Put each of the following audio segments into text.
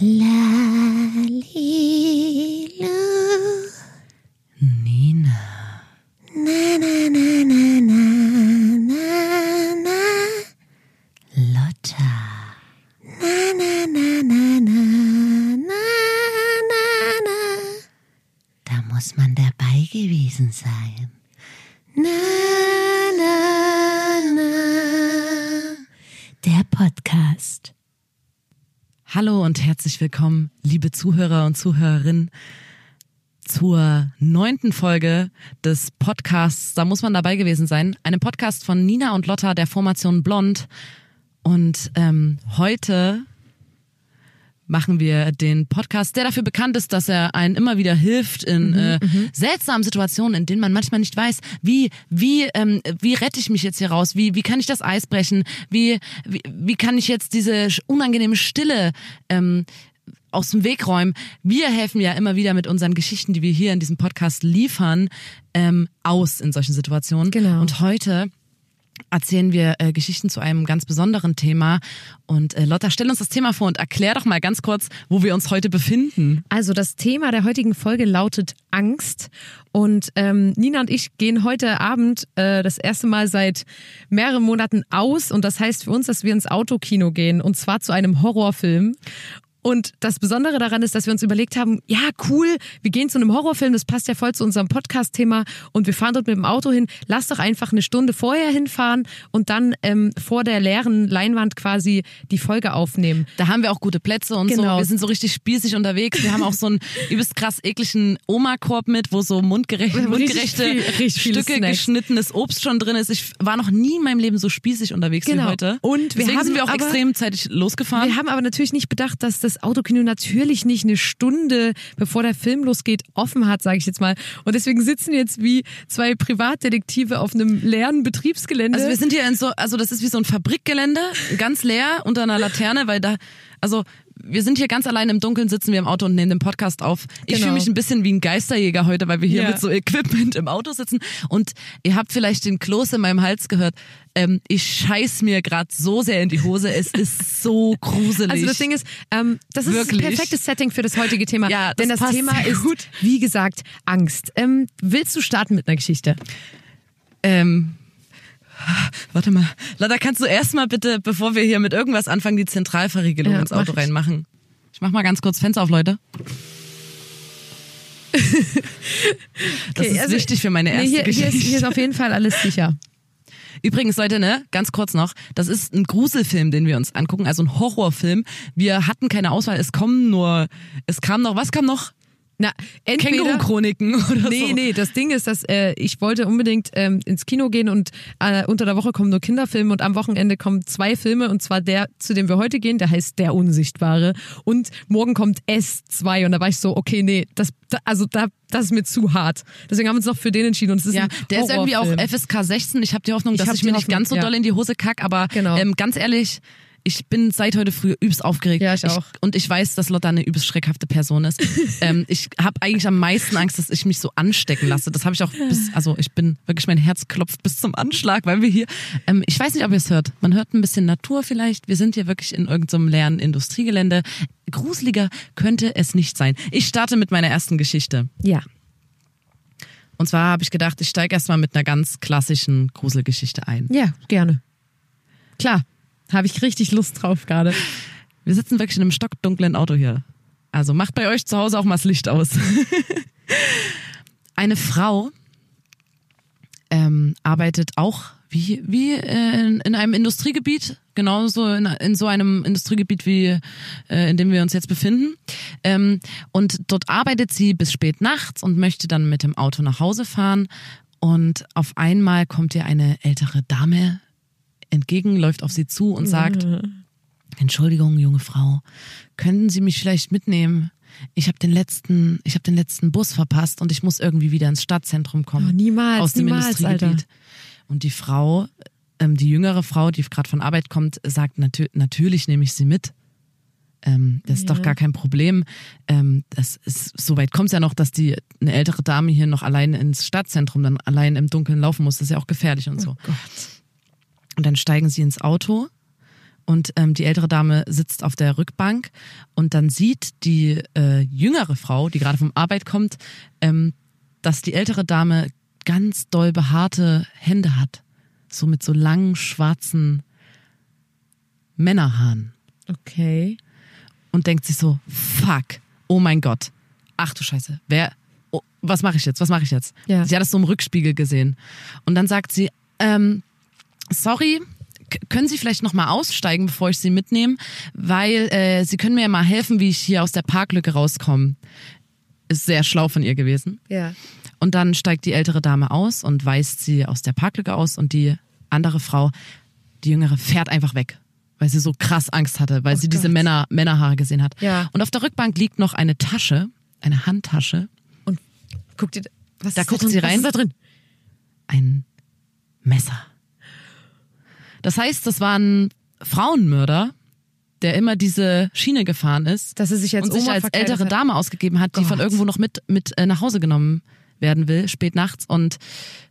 La. Willkommen, liebe Zuhörer und Zuhörerinnen, zur neunten Folge des Podcasts. Da muss man dabei gewesen sein. Einem Podcast von Nina und Lotta der Formation Blond. Und ähm, heute machen wir den Podcast, der dafür bekannt ist, dass er einen immer wieder hilft in äh, seltsamen Situationen, in denen man manchmal nicht weiß, wie wie ähm, wie rette ich mich jetzt hier raus, wie wie kann ich das Eis brechen, wie wie, wie kann ich jetzt diese unangenehme Stille ähm, aus dem Weg räumen. Wir helfen ja immer wieder mit unseren Geschichten, die wir hier in diesem Podcast liefern, ähm, aus in solchen Situationen. Genau. Und heute erzählen wir äh, Geschichten zu einem ganz besonderen Thema. Und äh, Lotta, stell uns das Thema vor und erklär doch mal ganz kurz, wo wir uns heute befinden. Also das Thema der heutigen Folge lautet Angst. Und ähm, Nina und ich gehen heute Abend äh, das erste Mal seit mehreren Monaten aus. Und das heißt für uns, dass wir ins Autokino gehen. Und zwar zu einem Horrorfilm. Und das Besondere daran ist, dass wir uns überlegt haben, ja, cool, wir gehen zu einem Horrorfilm, das passt ja voll zu unserem Podcast-Thema und wir fahren dort mit dem Auto hin. Lass doch einfach eine Stunde vorher hinfahren und dann ähm, vor der leeren Leinwand quasi die Folge aufnehmen. Da haben wir auch gute Plätze und so. Genau. Wir sind so richtig spießig unterwegs. Wir haben auch so einen übelst krass ekligen Oma-Korb mit, wo so mundgerecht, richtig mundgerechte richtig viele Stücke Snacks. geschnittenes Obst schon drin ist. Ich war noch nie in meinem Leben so spießig unterwegs wie Genau. heute. Und wir Deswegen haben sind wir auch aber- extrem zeitig losgefahren. Wir haben aber natürlich nicht bedacht, dass das Autokino natürlich nicht eine Stunde, bevor der Film losgeht, offen hat, sage ich jetzt mal. Und deswegen sitzen jetzt wie zwei Privatdetektive auf einem leeren Betriebsgelände. Also wir sind hier in so, also das ist wie so ein Fabrikgelände, ganz leer unter einer Laterne, weil da, also wir sind hier ganz allein im Dunkeln, sitzen wir im Auto und nehmen den Podcast auf. Ich Genau. fühle mich ein bisschen wie ein Geisterjäger heute, weil wir hier Ja. mit so Equipment im Auto sitzen. Und ihr habt vielleicht den Kloß in meinem Hals gehört. Ähm, ich scheiß mir gerade so sehr in die Hose. Es ist so gruselig. Also das Ding ist, ähm, das ist Wirklich? das perfekte Setting für das heutige Thema. Ja, das denn das Thema ist, gut. wie gesagt, Angst. Ähm, willst du starten mit einer Geschichte? Ähm, warte mal. Lada, kannst du erstmal bitte, bevor wir hier mit irgendwas anfangen, die Zentralverriegelung Ja, ins Auto ich. reinmachen? Ich mach mal ganz kurz Fenster auf, Leute. Das Okay, ist also- wichtig für meine erste Nee, hier, hier, Geschichte. ist, hier ist auf jeden Fall alles sicher. Übrigens, Leute, ne, ganz kurz noch, das ist ein Gruselfilm, den wir uns angucken, also ein Horrorfilm. Wir hatten keine Auswahl, es kommen nur, es kam noch, was kam noch? Na, entweder Känguru-Chroniken oder Nee, so. nee, das Ding ist, dass äh, ich wollte unbedingt ähm, ins Kino gehen und äh, unter der Woche kommen nur Kinderfilme und am Wochenende kommen zwei Filme und zwar der, zu dem wir heute gehen, der heißt Der Unsichtbare und morgen kommt S2 und da war ich so, okay, nee, das, da, also da, das ist mir zu hart. Deswegen haben wir uns noch für den entschieden und es ist Ja, ein der ist irgendwie auch. FSK 16. Ich habe die Hoffnung, Ich dass ich mir nicht Hoffnung, ganz so ja. doll in die Hose kack, aber Genau. ähm, ganz ehrlich, ich bin seit heute früh übelst aufgeregt. Ja, ich auch. und ich weiß, dass Lotta eine übelst schreckhafte Person ist. ähm, ich habe eigentlich am meisten Angst, dass ich mich so anstecken lasse. Das habe ich auch bis, also ich bin wirklich, mein Herz klopft bis zum Anschlag, weil wir hier, ähm, ich weiß nicht, ob ihr es hört. Man hört ein bisschen Natur vielleicht. Wir sind hier wirklich in irgendeinem leeren Industriegelände. Gruseliger könnte es nicht sein. Ich starte mit meiner ersten Geschichte. Ja. Und zwar habe ich gedacht, ich steige erstmal mit einer ganz klassischen Gruselgeschichte ein. Ja, gerne. Klar, habe ich richtig Lust drauf gerade. Wir sitzen wirklich in einem stockdunklen Auto hier. Also macht bei euch zu Hause auch mal das Licht aus. Eine Frau ähm, arbeitet auch wie, wie äh, in, in einem Industriegebiet, genauso in, in so einem Industriegebiet, wie äh, in dem wir uns jetzt befinden. Ähm, und dort arbeitet sie bis spät nachts und möchte dann mit dem Auto nach Hause fahren. Und auf einmal kommt ihr eine ältere Dame entgegen, läuft auf sie zu und sagt, Entschuldigung, junge Frau, können Sie mich vielleicht mitnehmen? Ich habe den letzten, ich habe den letzten Bus verpasst und ich muss irgendwie wieder ins Stadtzentrum kommen. Oh, niemals, aus dem niemals, Industriegebiet. Alter. Und die Frau, ähm, die jüngere Frau, die gerade von Arbeit kommt, sagt natür natürlich nehme ich sie mit. Ähm, das ist doch gar kein Problem. Ähm, das ist, soweit kommt es ja noch, dass die eine ältere Dame hier noch allein ins Stadtzentrum dann allein im Dunkeln laufen muss. Das ist ja auch gefährlich und so. Gott. Und dann steigen sie ins Auto Und ähm, die ältere Dame sitzt auf der Rückbank und dann sieht die äh, jüngere Frau, die gerade vom Arbeit kommt, ähm, dass die ältere Dame ganz doll behaarte Hände hat. So mit so langen schwarzen Männerhaaren. Okay. Und denkt sich so, fuck, oh mein Gott. Ach du Scheiße, wer, oh, was mache ich jetzt, was mache ich jetzt? Ja. Sie hat es so im Rückspiegel gesehen. Und dann sagt sie, ähm, sorry, können Sie vielleicht noch mal aussteigen, bevor ich Sie mitnehme? Weil äh, Sie können mir ja mal helfen, wie ich hier aus der Parklücke rauskomme. Ist sehr schlau von ihr gewesen. Ja. Und dann steigt die ältere Dame aus und weist sie aus der Parklücke aus und die andere Frau, die jüngere, fährt einfach weg, weil sie so krass Angst hatte, weil sie diese Gott. Männer, Männerhaare gesehen hat. Ja. Und auf der Rückbank liegt noch eine Tasche, eine Handtasche, Und guck dir, was Da guckt drin? sie rein. Was ist da drin? ein Messer. Das heißt, das war ein Frauenmörder, der immer diese Schiene gefahren ist Dass er sich als und sich als ältere hat. Dame ausgegeben hat, die von Gott. irgendwo noch mit, mit äh, nach Hause genommen werden will, spät nachts. Und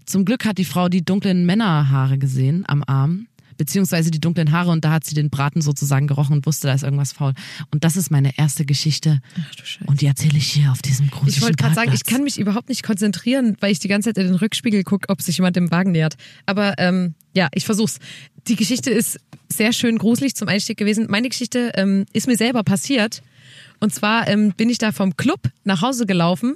zum Glück hat die Frau die dunklen Männerhaare gesehen am Arm, beziehungsweise die dunklen Haare und da hat sie den Braten sozusagen gerochen und wusste, da ist irgendwas faul. Und das ist meine erste Geschichte Ach du Scheiße. und die erzähle ich hier auf diesem gruseligen Ich wollte gerade sagen, ich kann mich überhaupt nicht konzentrieren, weil ich die ganze Zeit in den Rückspiegel gucke, ob sich jemand dem Wagen nähert. Aber ähm, ja, ich versuch's. Die Geschichte ist sehr schön gruselig zum Einstieg gewesen. Meine Geschichte ähm, ist mir selber passiert. Und zwar ähm, bin ich da vom Club nach Hause gelaufen,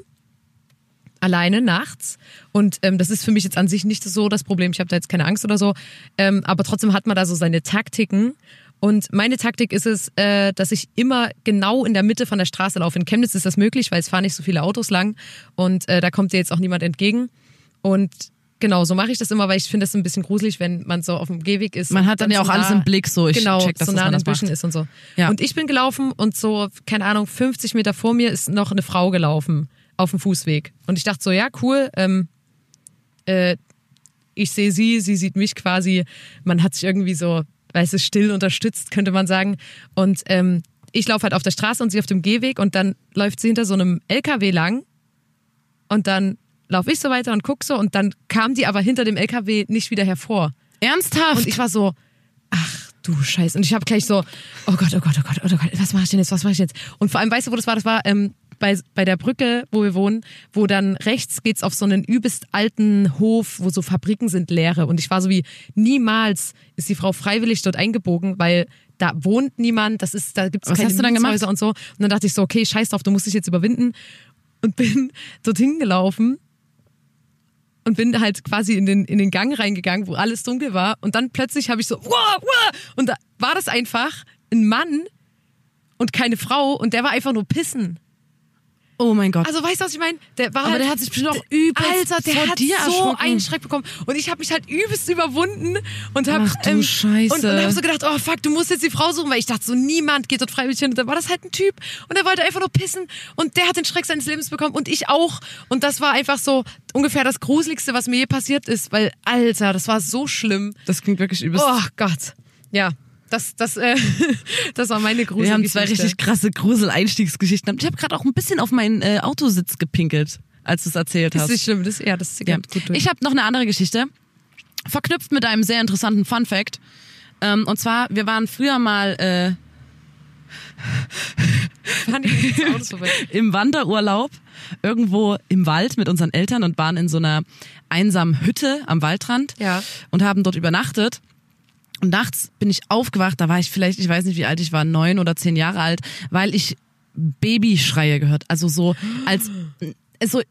alleine nachts. Und ähm, das ist für mich jetzt an sich nicht so das Problem. Ich habe da jetzt keine Angst oder so. Ähm, aber trotzdem hat man da so seine Taktiken. Und meine Taktik ist es, äh, dass ich immer genau in der Mitte von der Straße laufe. In Chemnitz ist das möglich, weil es fahren nicht so viele Autos lang und äh, da kommt dir jetzt auch niemand entgegen. Und genau, so mache ich das immer, weil ich finde das ein bisschen gruselig, wenn man so auf dem Gehweg ist. Man hat dann ja so auch alles nah- im Blick, so ich genau, check das, so dass nah an das den Büschen ist und so. Ja. Und ich bin gelaufen und so, keine Ahnung, 50 Meter vor mir ist noch eine Frau gelaufen auf dem Fußweg. Und ich dachte so, ja, cool, ähm, äh, ich sehe sie, sie sieht mich quasi. Man hat sich irgendwie so, weißt du, still unterstützt, könnte man sagen. Und ähm, ich laufe halt auf der Straße und sie auf dem Gehweg und dann läuft sie hinter so einem LKW lang und dann laufe ich so weiter und guck so und dann kam die aber hinter dem LKW nicht wieder hervor. Ernsthaft? Und ich war so, ach du Scheiße. Und ich habe gleich so, oh Gott, oh Gott, oh Gott, oh Gott, was mache ich denn jetzt, was mache ich jetzt? Und vor allem, weißt du, wo das war? Das war ähm, bei, bei der Brücke, wo wir wohnen, wo dann rechts geht's auf so einen übelst alten Hof, wo so Fabriken sind, leere. Und ich war so wie, niemals ist die Frau freiwillig dort eingebogen, weil da wohnt niemand, das ist, da gibt's Was keine hast du dann gemacht? Und so. Und dann dachte ich so, okay, scheiß drauf, du musst dich jetzt überwinden. Und bin dorthin gelaufen und bin halt quasi in den, in den Gang reingegangen, wo alles dunkel war. Und dann plötzlich habe ich so, wow, wow. Und da war das einfach ein Mann und keine Frau und der war einfach nur pissen. Oh mein Gott. Also weißt du, was ich meine? Der war Aber halt, der hat sich bestimmt auch übelst Alter, der vor hat dir so einen Schreck bekommen. Und ich habe mich halt übelst überwunden und habe du Scheiße. und, und habe so gedacht, oh fuck, du musst jetzt die Frau suchen, weil ich dachte so, niemand geht dort freiwillig hin. Und dann war das halt ein Typ und der wollte einfach nur pissen und der hat den Schreck seines Lebens bekommen und ich auch. Und das war einfach so ungefähr das Gruseligste, was mir je passiert ist, weil, Alter, das war so schlimm. das klingt wirklich übelst. Oh Gott. Ja, das, das, äh, das war meine gruselige Wir haben zwei richtig krasse Grusel-Einstiegsgeschichten. Ich habe gerade auch ein bisschen auf meinen äh, Autositz gepinkelt, als du es erzählt Das hast. ist nicht schlimm, das, ja, das ist Ja. gut durch. Ich habe noch eine andere Geschichte, verknüpft mit einem sehr interessanten Fun Fact. Ähm, und zwar, wir waren früher mal äh, im Wanderurlaub irgendwo im Wald mit unseren Eltern und waren in so einer einsamen Hütte am Waldrand Ja. und haben dort übernachtet. Und nachts bin ich aufgewacht, da war ich vielleicht, ich weiß nicht wie alt ich war, neun oder zehn Jahre alt, weil ich Babyschreie gehört. Also so als so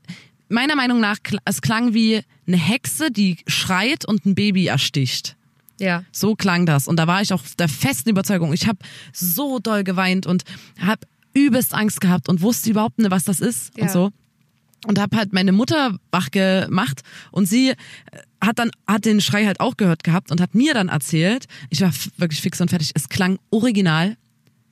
meiner Meinung nach es klang wie eine Hexe, die schreit und ein Baby ersticht. Ja. So klang das. Und da war ich auch der festen Überzeugung. Ich habe so doll geweint und habe übelst Angst gehabt und wusste überhaupt nicht, was das ist Ja. und so. Und habe halt meine Mutter wach gemacht und sie äh, hat dann hat den Schrei halt auch gehört gehabt und hat mir dann erzählt, ich war wirklich fix und fertig, es klang original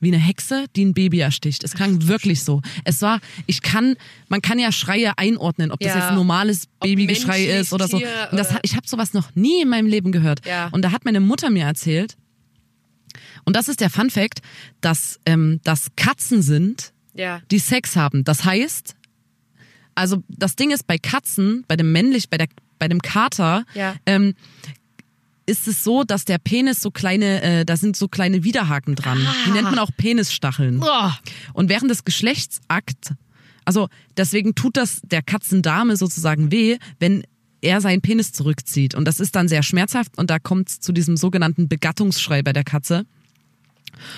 wie eine Hexe, die ein Baby ersticht. Es klang wirklich so. Es war, ich kann, man kann ja Schreie einordnen, ob das Ja. jetzt ein normales Babygeschrei ist oder so. Und das, ich habe sowas noch nie in meinem Leben gehört. Ja. Und da hat meine Mutter mir erzählt, und das ist der Fun Fact, dass ähm, das Katzen sind, Ja. die Sex haben. Das heißt, also das Ding ist bei Katzen, bei dem männlich, bei der, bei dem Kater, Ja. ähm, ist es so, dass der Penis so kleine, äh, da sind so kleine Widerhaken dran. Die nennt man auch Penisstacheln. Oh. Und während des Geschlechtsakt, also deswegen tut das der Katzendame sozusagen weh, wenn er seinen Penis zurückzieht. Und das ist dann sehr schmerzhaft und da kommt es zu diesem sogenannten Begattungsschrei bei der Katze.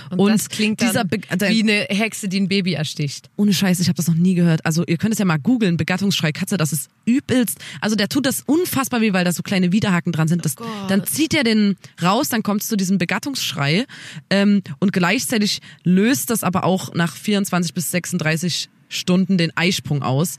Und, Und das klingt dieser Be- wie eine Hexe, die ein Baby ersticht. Ohne Scheiß, ich habe das noch nie gehört. Also ihr könnt es ja mal googeln, Begattungsschrei Katze, das ist übelst. Also der tut das unfassbar weh, weil da so kleine Widerhaken dran sind. Das, Gott. dann zieht er den raus, dann kommt es zu diesem Begattungsschrei ähm, und gleichzeitig löst das aber auch nach 24 bis 36 Stunden den Eisprung aus.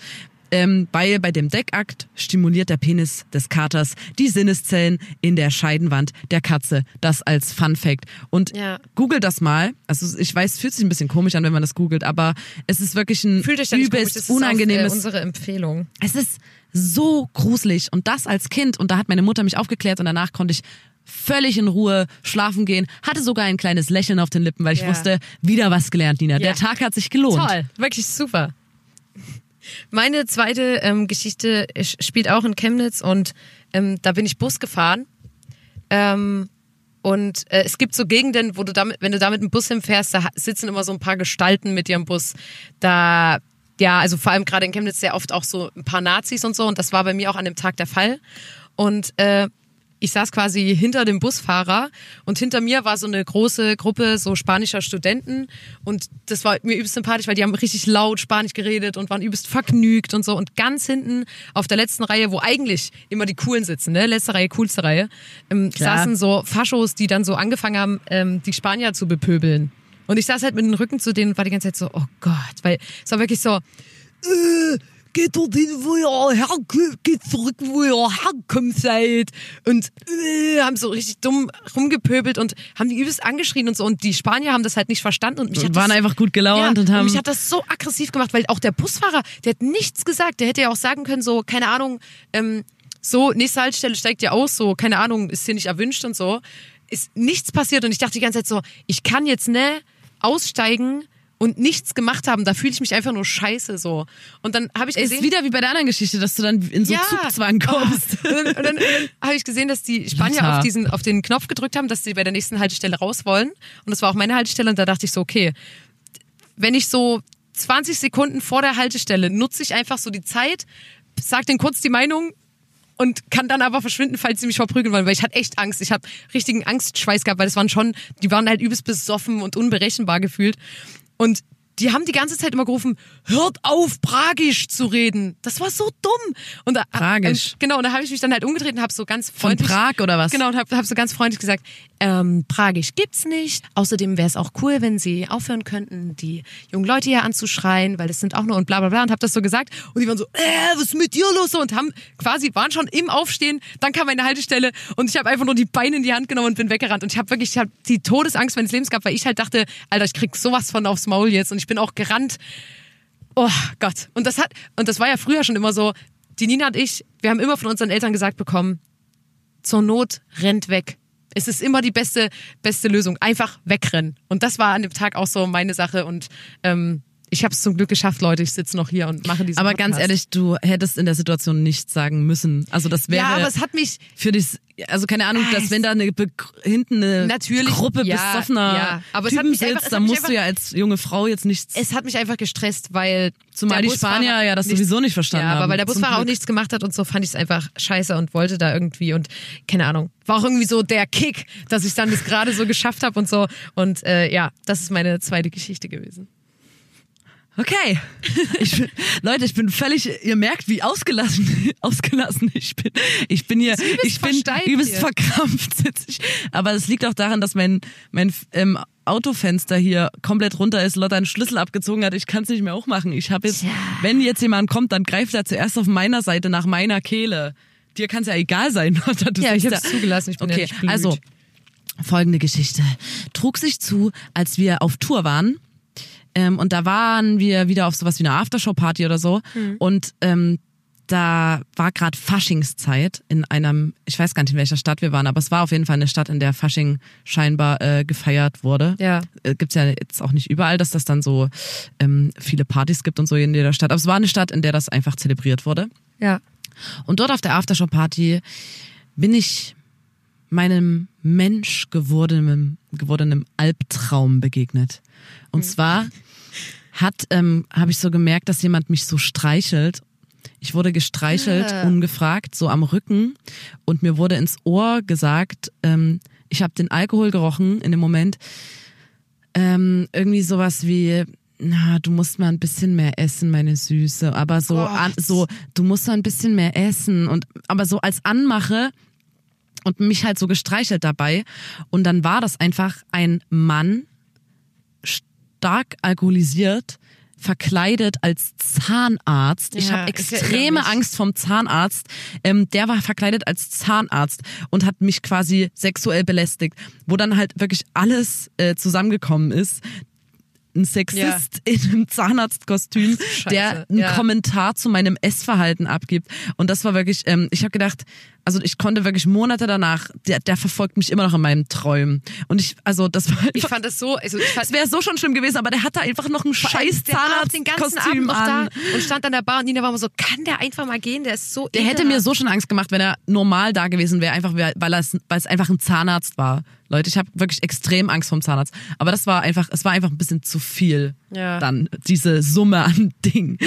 Ähm, weil bei dem Deckakt stimuliert der Penis des Katers die Sinneszellen in der Scheidenwand der Katze. Das als Fun Fact. Und Ja. google das mal. Also ich weiß, es fühlt sich ein bisschen komisch an, wenn man das googelt, aber es ist wirklich ein Fühlt euch nicht komisch, übelst das ist auch, unangenehmes. äh, unsere Empfehlung. es ist so gruselig und das als Kind und da hat meine Mutter mich aufgeklärt und danach konnte ich völlig in Ruhe schlafen gehen, hatte sogar ein kleines Lächeln auf den Lippen, weil ich Ja. wusste, wieder was gelernt, Nina. Ja. Der Tag hat sich gelohnt. Toll, wirklich super. Meine zweite ähm, Geschichte sch- spielt auch in Chemnitz und ähm, da bin ich Bus gefahren. Ähm, und äh, es gibt so Gegenden, wo du damit, wenn du da mit dem Bus hinfährst, da sitzen immer so ein paar Gestalten mit ihrem Bus. Da, ja, also vor allem gerade in Chemnitz sehr oft auch so ein paar Nazis und so. Und das war bei mir auch an dem Tag der Fall. Und äh, ich saß quasi hinter dem Busfahrer und hinter mir war so eine große Gruppe so spanischer Studenten und das war mir übelst sympathisch, weil die haben richtig laut Spanisch geredet und waren übelst vergnügt und so und ganz hinten auf der letzten Reihe, wo eigentlich immer die Coolen sitzen, ne, letzte Reihe, coolste Reihe, ähm, Klar. saßen so Faschos, die dann so angefangen haben, ähm, die Spanier zu bepöbeln. Und ich saß halt mit dem Rücken zu denen und war die ganze Zeit so, oh Gott, weil es war wirklich so, äh, geht dorthin, wo ihr herkommt, geht zurück, wo ihr herkommt seid. Und äh, haben so richtig dumm rumgepöbelt und haben die übelst angeschrien und so. Und die Spanier haben das halt nicht verstanden. Und mich Und hat waren das, einfach gut gelaunt ja, und haben- mich hat das so aggressiv gemacht, weil auch der Busfahrer, der hat nichts gesagt. Der hätte ja auch sagen können, so, keine Ahnung, ähm, so, nächste Haltestelle steigt ja aus, so, keine Ahnung, ist hier nicht erwünscht und so. Ist nichts passiert und ich dachte die ganze Zeit so, ich kann jetzt ne aussteigen und nichts gemacht haben. Da fühle ich mich einfach nur scheiße so. Und dann habe ich gesehen, Ist wieder wie bei der anderen Geschichte, dass du dann in so Zugzwang kommst. Oh. Und dann, dann, dann habe ich gesehen, dass die Spanier auf, diesen, auf den Knopf gedrückt haben, dass sie bei der nächsten Haltestelle raus wollen. Und das war auch meine Haltestelle. Und da dachte ich so, okay, wenn ich so 20 Sekunden vor der Haltestelle nutze ich einfach so die Zeit, sag denen kurz die Meinung und kann dann aber verschwinden, falls sie mich verprügeln wollen, weil ich hatte echt Angst. Ich habe richtigen Angstschweiß gehabt, weil das waren schon, die waren halt übelst besoffen und unberechenbar gefühlt. Und die haben die ganze Zeit immer gerufen, hört auf, Pragisch zu reden. Das war so dumm. Und da, Pragisch. Und, genau, und da habe ich mich dann halt umgedreht und habe so ganz Von freundlich... Prag oder was? Genau, und habe hab so ganz freundlich gesagt, ähm, Pragisch gibt's nicht. Außerdem wäre es auch cool, wenn sie aufhören könnten, die jungen Leute hier anzuschreien, weil das sind auch nur und bla bla bla. Und habe das so gesagt. Und die waren so, äh, was ist mit dir los? Und haben quasi, waren schon im Aufstehen. Dann kam meine Haltestelle und ich habe einfach nur die Beine in die Hand genommen und bin weggerannt. Und ich habe wirklich, ich habe die Todesangst meines Lebens gehabt, weil ich halt dachte, Alter, ich krieg sowas von aufs Maul jetzt. Und ich bin auch gerannt. Oh Gott. Und das hat, und das war ja früher schon immer so. Die Nina und ich, wir haben immer von unseren Eltern gesagt bekommen, zur Not rennt weg. Es ist immer die beste, beste Lösung. Einfach wegrennen. Und das war an dem Tag auch so meine Sache. Und ähm, ich habe es zum Glück geschafft, Leute. Ich sitze noch hier und mache diesen Aber Podcast. ganz ehrlich, du hättest in der Situation nichts sagen müssen. Also das wäre Ja, aber es hat mich. für dich, also keine Ahnung, Ah, dass es- wenn da eine Be hinten eine Natürlich, Gruppe ja, besoffener ja. Aber es hat Typen mich einfach- sitzt, es dann musst du einfach- ja als junge Frau jetzt nichts. Es hat mich einfach gestresst, weil. Zumal die Busfahrer Spanier ja das nichts- sowieso nicht verstanden Ja, aber haben. weil der Busfahrer auch nichts gemacht hat und so fand ich es einfach scheiße und wollte da irgendwie und keine Ahnung. War auch irgendwie so der Kick, dass ich dann das gerade so geschafft habe und so. Und äh, ja, das ist meine zweite Geschichte gewesen. Okay. Ich bin, Leute, ich bin völlig, ihr merkt, wie ausgelassen, ausgelassen ich bin. Ich bin hier, ich bin übelst verkrampft sitze ich. Aber es liegt auch daran, dass mein, mein ähm, Autofenster hier komplett runter ist, Lotta einen Schlüssel abgezogen hat. Ich kann es nicht mehr hochmachen. Ich habe jetzt, wenn jetzt jemand kommt, dann greift er zuerst auf meiner Seite nach meiner Kehle. Dir kann es ja egal sein, Lotta. Du Ja, ich da- zugelassen, ich bin ja okay, nicht blöd. also folgende Geschichte trug sich zu, als wir auf Tour waren. Ähm, und da waren wir wieder auf sowas wie eine Aftershow-Party oder so. Hm. Und ähm, da war gerade Faschingszeit in einem, ich weiß gar nicht in welcher Stadt wir waren, aber es war auf jeden Fall eine Stadt, in der Fasching scheinbar äh, gefeiert wurde. Ja. Äh, gibt's ja jetzt auch nicht überall, dass das dann so ähm, viele Partys gibt und so in jeder Stadt. Aber es war eine Stadt, in der das einfach zelebriert wurde. Ja. Und dort auf der Aftershow-Party bin ich meinem Mensch gewordenem, gewordenem Albtraum begegnet. Und zwar hat, ähm, habe ich so gemerkt, dass jemand mich so streichelt. Ich wurde gestreichelt, Ah. ungefragt, so am Rücken. Und mir wurde ins Ohr gesagt, ähm, ich habe den Alkohol gerochen in dem Moment. Ähm, irgendwie sowas wie, na, du musst mal ein bisschen mehr essen, meine Süße. Aber so, an, so, du musst mal ein bisschen mehr essen. Und aber so als Anmache und mich halt so gestreichelt dabei. Und dann war das einfach ein Mann, stark alkoholisiert, verkleidet als Zahnarzt. Ich Ja, habe ich erinnere extreme mich. Angst vom Zahnarzt. Ähm, der war verkleidet als Zahnarzt und hat mich quasi sexuell belästigt, wo dann halt wirklich alles äh, zusammengekommen ist. Ein Sexist in einem Zahnarztkostüm, Scheiße, der einen ja. Kommentar zu meinem Essverhalten abgibt. Und das war wirklich, ähm, ich habe gedacht, also ich konnte wirklich Monate danach, der, der verfolgt mich immer noch in meinen Träumen. Und ich, also das war Ich fand das so, also ich fand, es wäre so schon schlimm gewesen, aber der hatte einfach noch ein scheiß war den ganzen Abend Zahnarztkostüm noch an. da und stand an der Bar und Nina war immer so, kann der einfach mal gehen? Der ist so Der hätte mir so schon Angst gemacht, wenn er normal da gewesen wäre, einfach weil es, weil es einfach ein Zahnarzt war. Leute, ich habe wirklich extrem Angst vom Zahnarzt. Aber das war einfach, es war einfach ein bisschen zu viel. Ja. Dann diese Summe an Ding.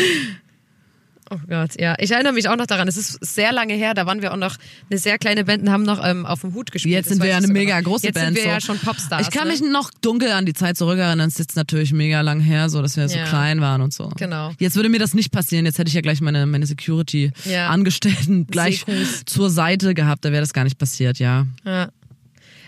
Oh Gott, ja. Ich erinnere mich auch noch daran. Es ist sehr lange her. Da waren wir auch noch eine sehr kleine Band und haben noch ähm, auf dem Hut gespielt. Jetzt sind wir ja eine mega noch. große Jetzt Band. sind wir ja so. schon Popstars. Ich kann ne? mich noch dunkel an die Zeit zurückerinnern. Es ist jetzt natürlich mega lang her, so dass wir so Ja. klein waren und so. Genau. Jetzt würde mir das nicht passieren. Jetzt hätte ich ja gleich meine, meine Ja. Security-Angestellten gleich Sekus. zur Seite gehabt. Da wäre das gar nicht passiert, ja. Ja.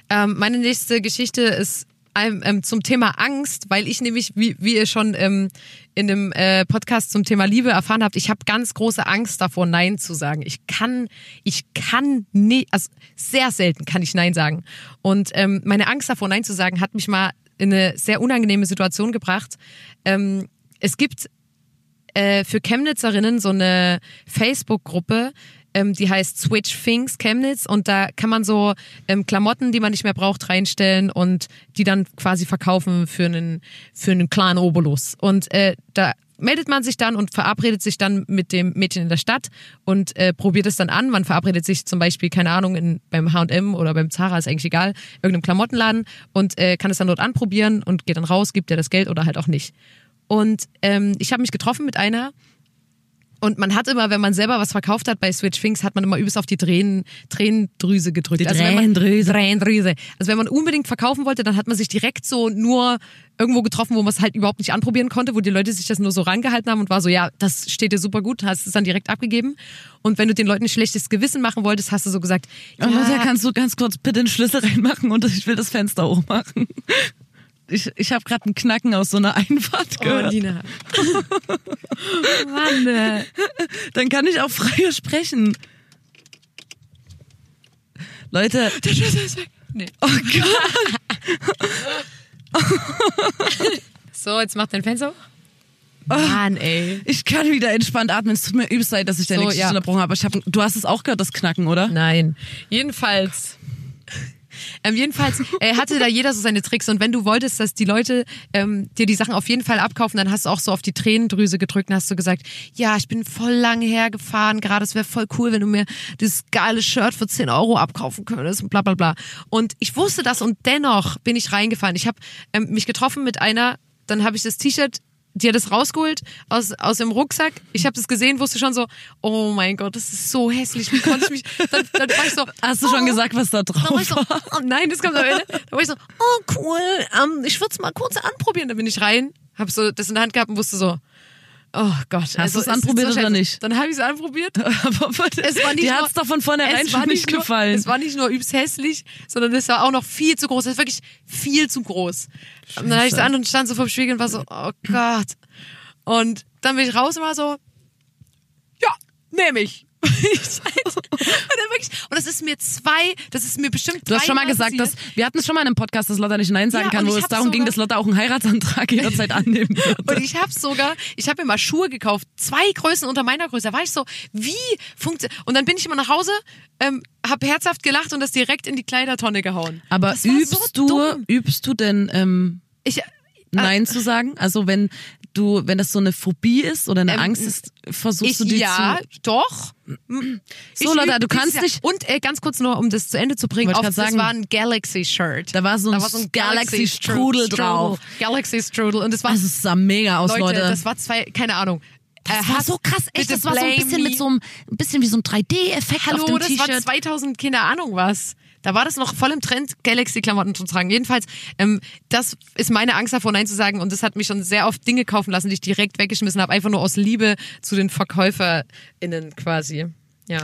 Ähm, meine nächste Geschichte ist ähm, zum Thema Angst, weil ich nämlich, wie, wie ihr schon ähm, in dem äh, Podcast zum Thema Liebe erfahren habt, ich habe ganz große Angst davor, Nein zu sagen. Ich kann, ich kann nicht, also sehr selten kann ich Nein sagen. Und ähm, meine Angst davor, Nein zu sagen, hat mich mal in eine sehr unangenehme Situation gebracht. Ähm, es gibt äh, für Chemnitzerinnen so eine Facebook-Gruppe, ähm, die heißt Switch Things Chemnitz und da kann man so ähm, Klamotten, die man nicht mehr braucht, reinstellen und die dann quasi verkaufen für einen für einen kleinen Obolus. Und äh, da meldet man sich dann und verabredet sich dann mit dem Mädchen in der Stadt und äh, probiert es dann an. Man verabredet sich zum Beispiel, keine Ahnung, in, beim H&M oder beim Zara, ist eigentlich egal, irgendeinem Klamottenladen und äh, kann es dann dort anprobieren und geht dann raus, gibt ihr das Geld oder halt auch nicht. Und ähm, ich habe mich getroffen mit einer und man hat immer, wenn man selber was verkauft hat bei Switch Things, hat man immer übelst auf die Tränen, Tränendrüse gedrückt. Die also wenn man- Tränendrüse. Tränendrüse. Also wenn man unbedingt verkaufen wollte, dann hat man sich direkt so nur irgendwo getroffen, wo man es halt überhaupt nicht anprobieren konnte, wo die Leute sich das nur so rangehalten haben und war so, ja, das steht dir super gut, hast es dann direkt abgegeben. Und wenn du den Leuten ein schlechtes Gewissen machen wolltest, hast du so gesagt, ja, Leute, kannst du ganz kurz bitte den Schlüssel reinmachen und ich will das Fenster hochmachen. Ich, ich habe gerade ein Knacken aus so einer Einfahrt oh, gehört. Nina. Mann. äh. Dann kann ich auch freier sprechen. Leute, Der Schlüssel ist weg. Nee. oh Gott. So, jetzt mach dein Fenster hoch. Mann, ey. Ich kann wieder entspannt atmen. Es tut mir übelst leid, dass ich deine So, Geschichte ja. unterbrochen habe. Aber ich hab, du hast es auch gehört, das Knacken, oder? Nein. Jedenfalls. Ähm, jedenfalls äh, hatte da jeder so seine Tricks und wenn du wolltest, dass die Leute ähm, dir die Sachen auf jeden Fall abkaufen, dann hast du auch so auf die Tränendrüse gedrückt und hast du gesagt, ja, ich bin voll lange hergefahren, gerade es wäre voll cool, wenn du mir dieses geile Shirt für 10 Euro abkaufen könntest und bla bla bla. Und ich wusste das und dennoch bin ich reingefahren. Ich habe ähm, mich getroffen mit einer, dann habe ich das T-Shirt die hat das rausgeholt aus, aus dem Rucksack. Ich habe das gesehen, wusste schon so, oh mein Gott, das ist so hässlich. Wie konnte ich mich. Dann, dann war ich so. Hast du schon oh. gesagt, was da Dann war drauf ich so, oh nein, das kommt am Ende. Dann war ich so, oh cool, ähm, ich würde es mal kurz anprobieren. Dann bin ich rein, habe so das in der Hand gehabt und wusste so, oh Gott. Hast Hast du es anprobiert oder nicht? Dann habe ich es anprobiert. Aber Es war nicht dir nur- hat's doch von vornherein Es schon nicht nur, gefallen. Es war nicht nur übst hässlich, sondern es war auch noch viel zu groß. Es war wirklich viel zu groß. Und dann habe ich es an und stand so vor dem Spiegel und war so, oh Gott. Und dann bin ich raus und war so, ja, nehme ich. Und, dann wirklich, und das ist mir zwei, das ist mir bestimmt Du hast schon mal gesagt, dass wir hatten es schon mal in einem Podcast, dass Lotta nicht Nein sagen Ja, kann, und wo es hab darum ging, sogar- dass Lotta auch einen Heiratsantrag jederzeit annehmen Und würde. ich habe sogar, ich habe mir mal Schuhe gekauft, zwei Größen unter meiner Größe. Da war ich so, wie funktioniert? Und dann bin ich immer nach Hause, ähm, habe herzhaft gelacht und das direkt in die Kleidertonne gehauen. Aber übst so du, dumm. übst du denn ähm, Ich, Nein zu sagen? Also wenn du, wenn das so eine Phobie ist oder eine Ähm, Angst ist, versuchst Ich, du die ja, zu. doch. So, Lotta, du kannst nicht- Und äh, ganz kurz nur, um das zu Ende zu bringen, Wollte auf, das sagen, war ein Galaxy-Shirt. da war so ein Galaxy Galaxy-Strudel drauf. Galaxy-Strudel. Und es war, Also es sah mega aus, Leute, Leute. das war zwei, keine Ahnung. Das Äh, war so krass, echt. Das war so ein bisschen me. mit so einem, ein bisschen wie so ein 3D-Effekt auf Hallo, dem das war T-Shirt. 2000, keine Ahnung was. Da war das noch voll im Trend, Galaxy-Klamotten zu tragen. Jedenfalls, ähm, das ist meine Angst davor, Nein zu sagen. Und das hat mich schon sehr oft Dinge kaufen lassen, die ich direkt weggeschmissen habe. Einfach nur aus Liebe zu den VerkäuferInnen quasi. Ja.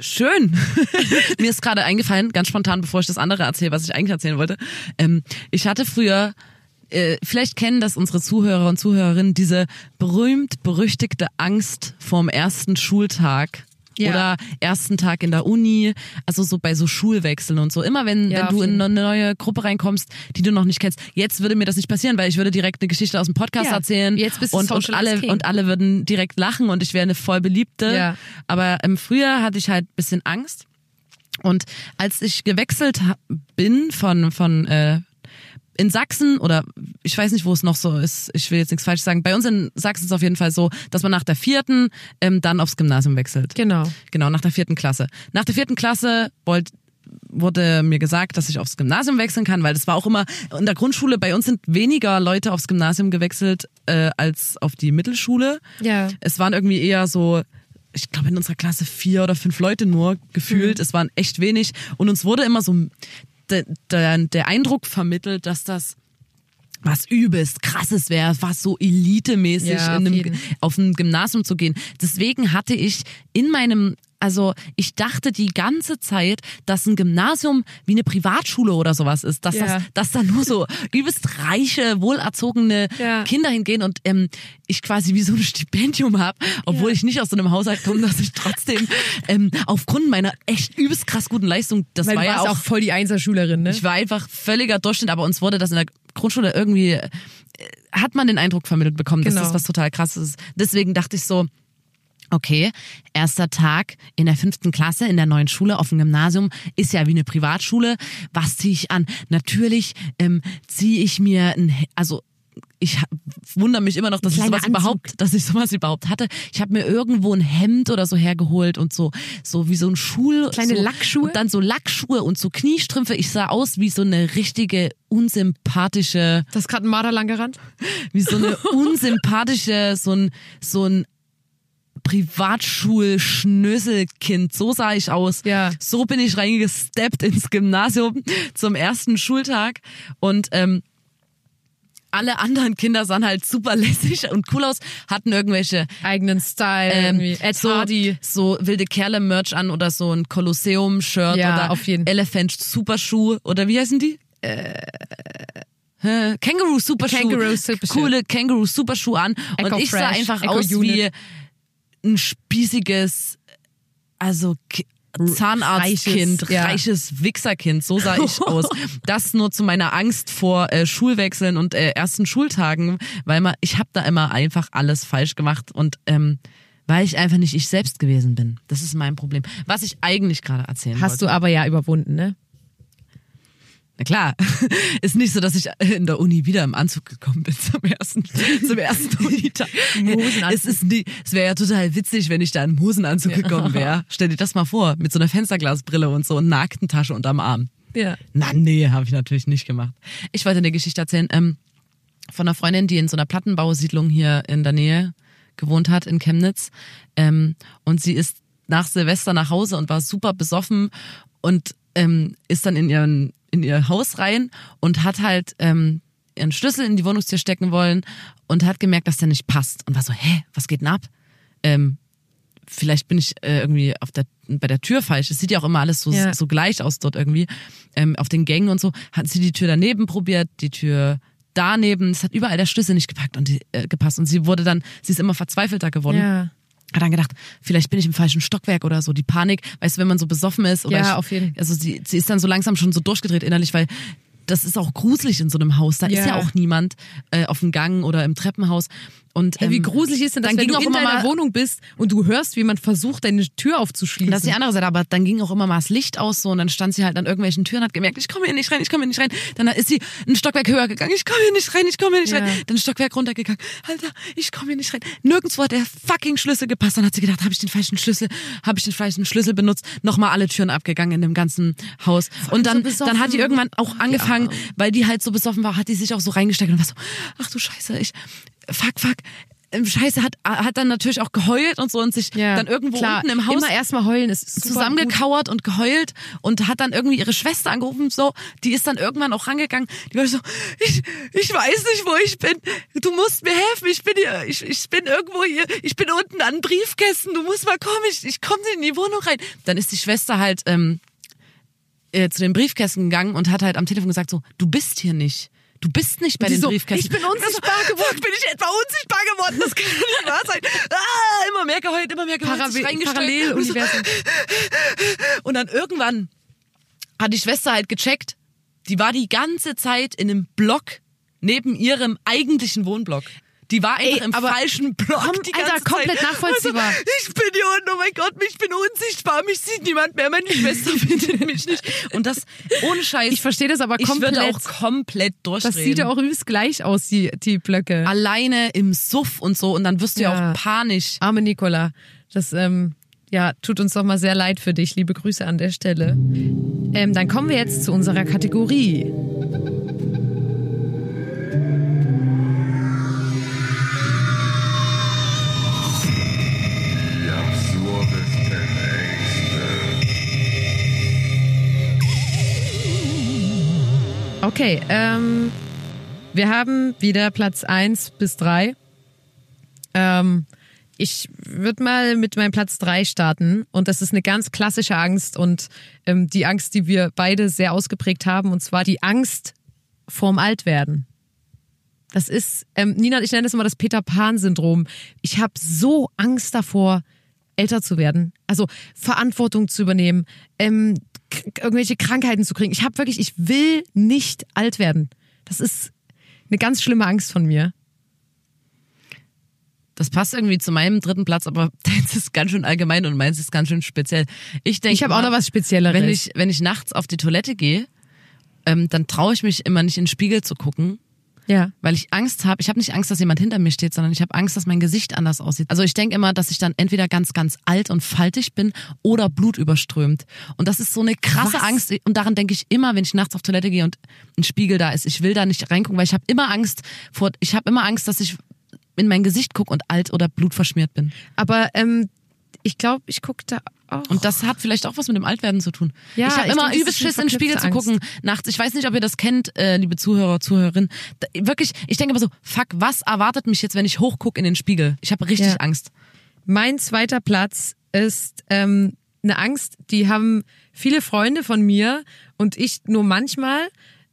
Schön. Mir ist gerade eingefallen, ganz spontan, bevor ich das andere erzähle, was ich eigentlich erzählen wollte. Ähm, ich hatte früher, äh, vielleicht kennen das unsere Zuhörer und Zuhörerinnen, diese berühmt berüchtigte Angst vorm ersten Schultag. Ja. Oder ersten Tag in der Uni, also so bei so Schulwechseln und so. Immer wenn, Ja, wenn du in eine neue Gruppe reinkommst, die du noch nicht kennst. Jetzt würde mir das nicht passieren, weil ich würde direkt eine Geschichte aus dem Podcast Ja, erzählen jetzt bist du und, und alle King. und alle würden direkt lachen und ich wäre eine voll beliebte. Aber im Frühjahr hatte ich halt ein bisschen Angst. Und als ich gewechselt bin von, von äh, in Sachsen oder ich weiß nicht, wo es noch so ist, ich will jetzt nichts falsch sagen, bei uns in Sachsen ist es auf jeden Fall so, dass man nach der vierten ähm, dann aufs Gymnasium wechselt. Genau. Genau, nach der vierten Klasse. Nach der vierten Klasse wollt, wurde mir gesagt, dass ich aufs Gymnasium wechseln kann, weil das war auch immer in der Grundschule, bei uns sind weniger Leute aufs Gymnasium gewechselt äh, als auf die Mittelschule. Ja. Es waren irgendwie eher so, ich glaube in unserer Klasse vier oder fünf Leute nur gefühlt. Mhm. Es waren echt wenig. Und uns wurde immer so der, der, der Eindruck vermittelt, dass das was übelst krasses wäre, was so elitemäßig Ja, auf einem, auf ein Gymnasium zu gehen. Deswegen hatte ich in meinem also ich dachte die ganze Zeit, dass ein Gymnasium wie eine Privatschule oder sowas ist, dass, Ja. das, dass da nur so übelst reiche, wohlerzogene Ja. Kinder hingehen und ähm, ich quasi wie so ein Stipendium habe, obwohl Ja. ich nicht aus so einem Haushalt komme, dass ich trotzdem ähm, aufgrund meiner echt übelst krass guten Leistung, das Weil war du ja auch auch voll die Einserschülerin, ne? ich war einfach völliger Durchschnitt, aber uns wurde das in der Grundschule irgendwie, äh, hat man den Eindruck vermittelt bekommen, dass Genau. das was total krasses ist. Deswegen dachte ich so, okay, erster Tag in der fünften Klasse in der neuen Schule auf dem Gymnasium ist ja wie eine Privatschule. Was ziehe ich an? Natürlich ähm, ziehe ich mir ein, also ich wundere mich immer noch, dass ich sowas überhaupt, dass ich sowas überhaupt hatte. Ich habe mir irgendwo ein Hemd oder so hergeholt und so so wie so ein Schul Kleine so, Lackschuhe? und dann so Lackschuhe und so Kniestrümpfe. Ich sah aus wie so eine richtige unsympathische, Das ist gerade ein Marder lang gerannt. wie so eine unsympathische, so ein so ein Privatschul-Schnöselkind. So sah ich aus. Ja. So bin ich reingesteppt ins Gymnasium zum ersten Schultag und ähm, alle anderen Kinder sahen halt super lässig und cool aus, hatten irgendwelche Eigenen Style ähm, irgendwie. Ed so, Hardy. so wilde Kerle-Merch an oder so ein Kolosseum-Shirt Ja, oder auf jeden. Elephant Superschuh oder wie heißen die? Äh, Kangaroo Superschuh. Kangaroo Superschuh. Coole Kangaroo Superschuh an und ich sah Fresh, einfach Eco aus Unit. wie ein spießiges, also Ki- Zahnarztkind, Reiches, ja. reiches Wichserkind, so sah ich aus. Das nur zu meiner Angst vor äh, Schulwechseln und äh, ersten Schultagen, weil man, ich habe da immer einfach alles falsch gemacht und ähm, weil ich einfach nicht ich selbst gewesen bin. Das ist mein Problem. Was ich eigentlich gerade erzählen Hast wollte. du aber ja überwunden, ne? Na klar, ist nicht so, dass ich in der Uni wieder im Anzug gekommen bin zum ersten, zum ersten Unitag. Es ist nie, es wäre ja total witzig, wenn ich da im Hosenanzug gekommen wäre. Stell dir das mal vor, mit so einer Fensterglasbrille und so und Aktentasche unterm Arm. Ja. Na nee, habe ich natürlich nicht gemacht. Ich wollte eine Geschichte erzählen ähm, von einer Freundin, die in so einer Plattenbausiedlung hier in der Nähe gewohnt hat in Chemnitz. Ähm, und sie ist nach Silvester nach Hause und war super besoffen und ähm, ist dann in ihren in ihr Haus rein und hat halt ähm, ihren Schlüssel in die Wohnungstür stecken wollen und hat gemerkt, dass der nicht passt und war so, hä, was geht denn ab? Ähm, vielleicht bin ich äh, irgendwie auf der, bei der Tür falsch. Es sieht ja auch immer alles so, Ja. so gleich aus dort irgendwie. Ähm, auf den Gängen und so. Hat sie die Tür daneben probiert, die Tür daneben. Es hat überall der Schlüssel nicht gepackt und die, äh, gepasst. Und sie wurde dann, sie ist immer verzweifelter geworden. Ja. Hat dann gedacht, vielleicht bin ich im falschen Stockwerk oder so. Die Panik, weißt du, wenn man so besoffen ist. Oder Ja, auf jeden. Also sie, sie ist dann so langsam schon so durchgedreht innerlich, weil das ist auch gruselig in so einem Haus. Da ist Ja. ja auch niemand äh, auf dem Gang oder im Treppenhaus. Und, Hey, wie ähm, gruselig ist denn das, dann wenn ging du auch in deiner Wohnung bist und du hörst, wie man versucht, deine Tür aufzuschließen? Das ist die andere Seite, aber dann ging auch immer mal das Licht aus so und dann stand sie halt an irgendwelchen Türen, hat gemerkt, ich komme hier nicht rein, ich komme hier nicht rein. Dann ist sie ein Stockwerk höher gegangen, ich komme hier nicht rein, ich komme hier nicht Ja. rein. Dann ein Stockwerk runtergegangen, Alter, ich komme hier nicht rein. Nirgendwo hat der fucking Schlüssel gepasst. Dann hat sie gedacht, habe ich den falschen Schlüssel, habe ich den falschen Schlüssel benutzt, nochmal alle Türen abgegangen in dem ganzen Haus. Und dann, so dann hat die irgendwann auch angefangen, Ja. weil die halt so besoffen war, hat die sich auch so reingesteckt und war so, ach du Scheiße, ich, fuck, fuck. Ähm, Scheiße, hat, hat dann natürlich auch geheult und so und sich ja, dann irgendwo klar, unten im Haus Immer erstmal heulen ist super gut. zusammengekauert und geheult und hat dann irgendwie ihre Schwester angerufen, so, die ist dann irgendwann auch rangegangen, die war so, ich, ich weiß nicht, wo ich bin, du musst mir helfen, ich bin hier, ich, ich bin irgendwo hier, ich bin unten an Briefkästen, du musst mal kommen, ich, ich komme in die Wohnung rein. Dann ist die Schwester halt ähm, äh, zu den Briefkästen gegangen und hat halt am Telefon gesagt so, du bist hier nicht. Du bist nicht bei den so, Briefkästen. ich bin unsichtbar geworden. Bin ich etwa unsichtbar geworden? Das kann nicht wahr sein. Ah, immer mehr geheult, immer mehr geheult. Parallel- reingesteckt. Paralleluniversen. Und dann irgendwann hat die Schwester halt gecheckt, die war die ganze Zeit in einem Block neben ihrem eigentlichen Wohnblock. Die war einfach Ey, im falschen Block. komm, die Alter, ganze komplett Zeit. nachvollziehbar. Also, ich bin hier unten, oh mein Gott, ich bin unsichtbar, mich sieht niemand mehr, meine Schwester findet mich nicht. Und das ohne Scheiß. Ich verstehe das aber ich komplett. würde auch komplett durchdrehen. das sieht ja auch übelst gleich aus, die, die Blöcke. alleine im Suff und so und dann wirst du ja, Ja. auch panisch. Arme Nicola. Das, ähm, ja, tut uns doch mal sehr leid für dich. Liebe Grüße an der Stelle. Ähm, dann kommen wir jetzt zu unserer Kategorie. Okay, ähm, wir haben wieder Platz 1 bis 3. Ähm, ich würde mal mit meinem Platz 3 starten und das ist eine ganz klassische Angst und ähm, die Angst, die wir beide sehr ausgeprägt haben und zwar die Angst vorm Altwerden. Das ist, ähm, Nina, ich nenne das immer das Peter Pan-Syndrom. Ich habe so Angst davor, älter zu werden. Also Verantwortung zu übernehmen, ähm, irgendwelche Krankheiten zu kriegen. Ich habe wirklich, ich will nicht alt werden. Das ist eine ganz schlimme Angst von mir. Das passt irgendwie zu meinem dritten Platz, aber deins ist ganz schön allgemein und meins ist ganz schön speziell. Ich denke, Ich habe auch noch was Spezielleres. wenn ich wenn ich nachts auf die Toilette gehe, ähm, dann traue ich mich immer nicht in den Spiegel zu gucken, ja. weil ich Angst habe. Ich habe nicht Angst, dass jemand hinter mir steht, sondern ich habe Angst, dass mein Gesicht anders aussieht. Also ich denke immer, dass ich dann entweder ganz, ganz alt und faltig bin oder Blut überströmt. Und das ist so eine krasse Was? Angst. Und daran denke ich immer, wenn ich nachts auf Toilette gehe und ein Spiegel da ist. Ich will da nicht reingucken, weil ich habe immer Angst vor. Ich habe immer Angst, dass ich in mein Gesicht gucke und alt oder blutverschmiert bin. Aber ähm, ich glaube, ich gucke da auch. Und das hat vielleicht auch was mit dem Altwerden zu tun. Ja, ich habe immer übelst Schiss, in den Spiegel zu verknüpfte gucken nachts. Ich weiß nicht, ob ihr das kennt, äh, liebe Zuhörer, Zuhörerinnen. Da, wirklich, ich denke immer so, fuck, was erwartet mich jetzt, wenn ich hochgucke in den Spiegel? Ich habe richtig Ja. Angst. Mein zweiter Platz ist ähm, eine Angst, die haben viele Freunde von mir und ich nur manchmal,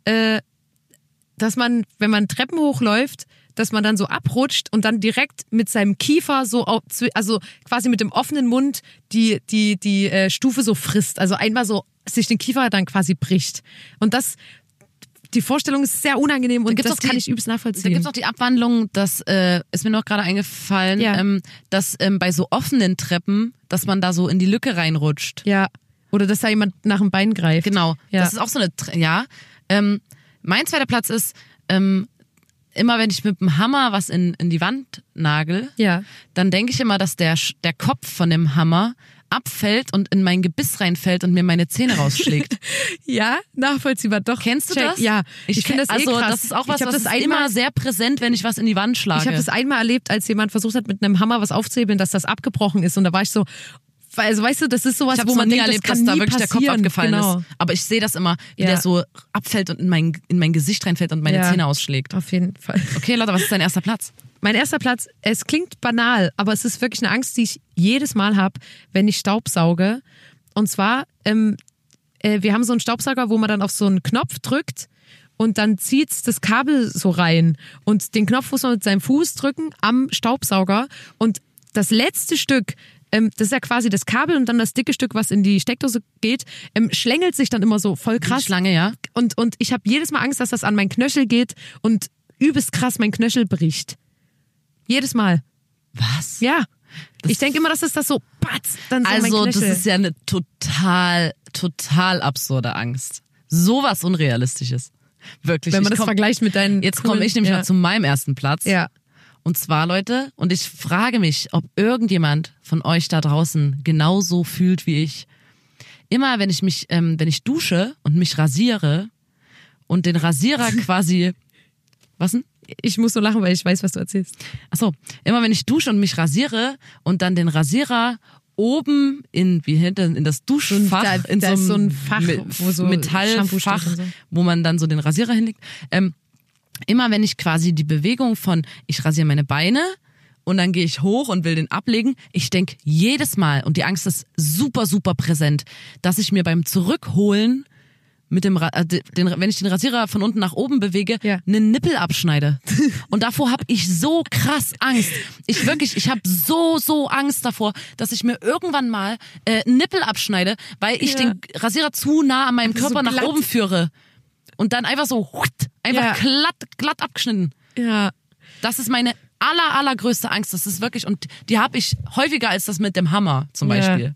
äh, dass man, wenn man Treppen hochläuft, dass man dann so abrutscht und dann direkt mit seinem Kiefer so, auf, also quasi mit dem offenen Mund die, die, die äh, Stufe so frisst. Also einmal so sich den Kiefer dann quasi bricht. Und das, die Vorstellung ist sehr unangenehm und das die- kann ich übelst Da nachvollziehen. gibt's auch die Abwandlung, das äh, ist mir noch gerade eingefallen, Ja. ähm, dass ähm, bei so offenen Treppen, dass man da so in die Lücke reinrutscht. ja. Oder dass da jemand nach dem Bein greift. Genau. Ja. Das ist auch so eine, ja. Ähm, mein zweiter Platz ist, ähm, immer wenn ich mit dem Hammer was in, in die Wand nagel, Ja. dann denke ich immer, dass der, der Kopf von dem Hammer abfällt und in mein Gebiss reinfällt und mir meine Zähne rausschlägt. Ja, nachvollziehbar, doch. Kennst du Check. das? Ja, ich, finde das also eh krass. das ist auch was, ich was das ist immer sehr präsent, wenn ich was in die Wand schlage. Ich habe das einmal erlebt, als jemand versucht hat, mit einem Hammer was aufzuhebeln, dass das abgebrochen ist. Und da war ich so, also weißt du, das ist sowas, wo noch man denkt, erlebt, das dass kann da nie wirklich der Kopf passieren. abgefallen genau. ist. Aber ich sehe das immer, wie Ja. der so abfällt und in mein, in mein Gesicht reinfällt und meine Ja. Zähne ausschlägt. Auf jeden Fall. Okay, Leute, was ist dein erster Platz? Mein erster Platz, es klingt banal, aber es ist wirklich eine Angst, die ich jedes Mal habe, wenn ich Staubsauge. Und zwar, ähm, äh, wir haben so einen Staubsauger, wo man dann auf so einen Knopf drückt und dann zieht's das Kabel so rein. Und den Knopf muss man mit seinem Fuß drücken am Staubsauger. Und das letzte Stück, ähm, das ist ja quasi das Kabel und dann das dicke Stück, was in die Steckdose geht, ähm, schlängelt sich dann immer so voll krass. Schlange, ja? Und, und ich habe jedes Mal Angst, dass das an meinen Knöchel geht und übelst krass mein Knöchel bricht. Jedes Mal. Was? Ja. Das- ich denke immer, dass es das so, patz, dann so Also, das ist ja eine total, total absurde Angst. Sowas Unrealistisches. Wirklich. Wenn man Ich das komm- vergleicht mit deinen. Jetzt komme ich nämlich ja. mal zu meinem ersten Platz. Ja. Und zwar, Leute, und ich frage mich, ob irgendjemand von euch da draußen genauso fühlt wie ich. Immer wenn ich mich, ähm, wenn ich dusche und mich rasiere und den Rasierer quasi, was denn? Ich muss so lachen, weil ich weiß, was du erzählst. Achso, immer wenn ich dusche und mich rasiere und dann den Rasierer oben in wie hinter in das Duschfach da- in da so, ein Fach, wo so Metallfach, so. wo man dann so den Rasierer hinlegt. Ähm, immer wenn ich quasi die Bewegung von ich rasiere meine Beine und dann gehe ich hoch und will den ablegen, ich denk jedes Mal und die Angst ist super super präsent, dass ich mir beim Zurückholen mit dem, äh, den, wenn ich den Rasierer von unten nach oben bewege, Ja. einen Nippel abschneide. Und davor habe ich so krass Angst. Ich wirklich, ich habe so, so Angst davor, dass ich mir irgendwann mal äh, einen Nippel abschneide, weil ich Ja. den Rasierer zu nah an meinem So Körper nach glatt. oben führe. Und dann einfach so, einfach Ja. glatt, glatt abgeschnitten. Ja. Das ist meine aller, allergrößte Angst. Das ist wirklich, und die habe ich häufiger als das mit dem Hammer zum Ja. Beispiel.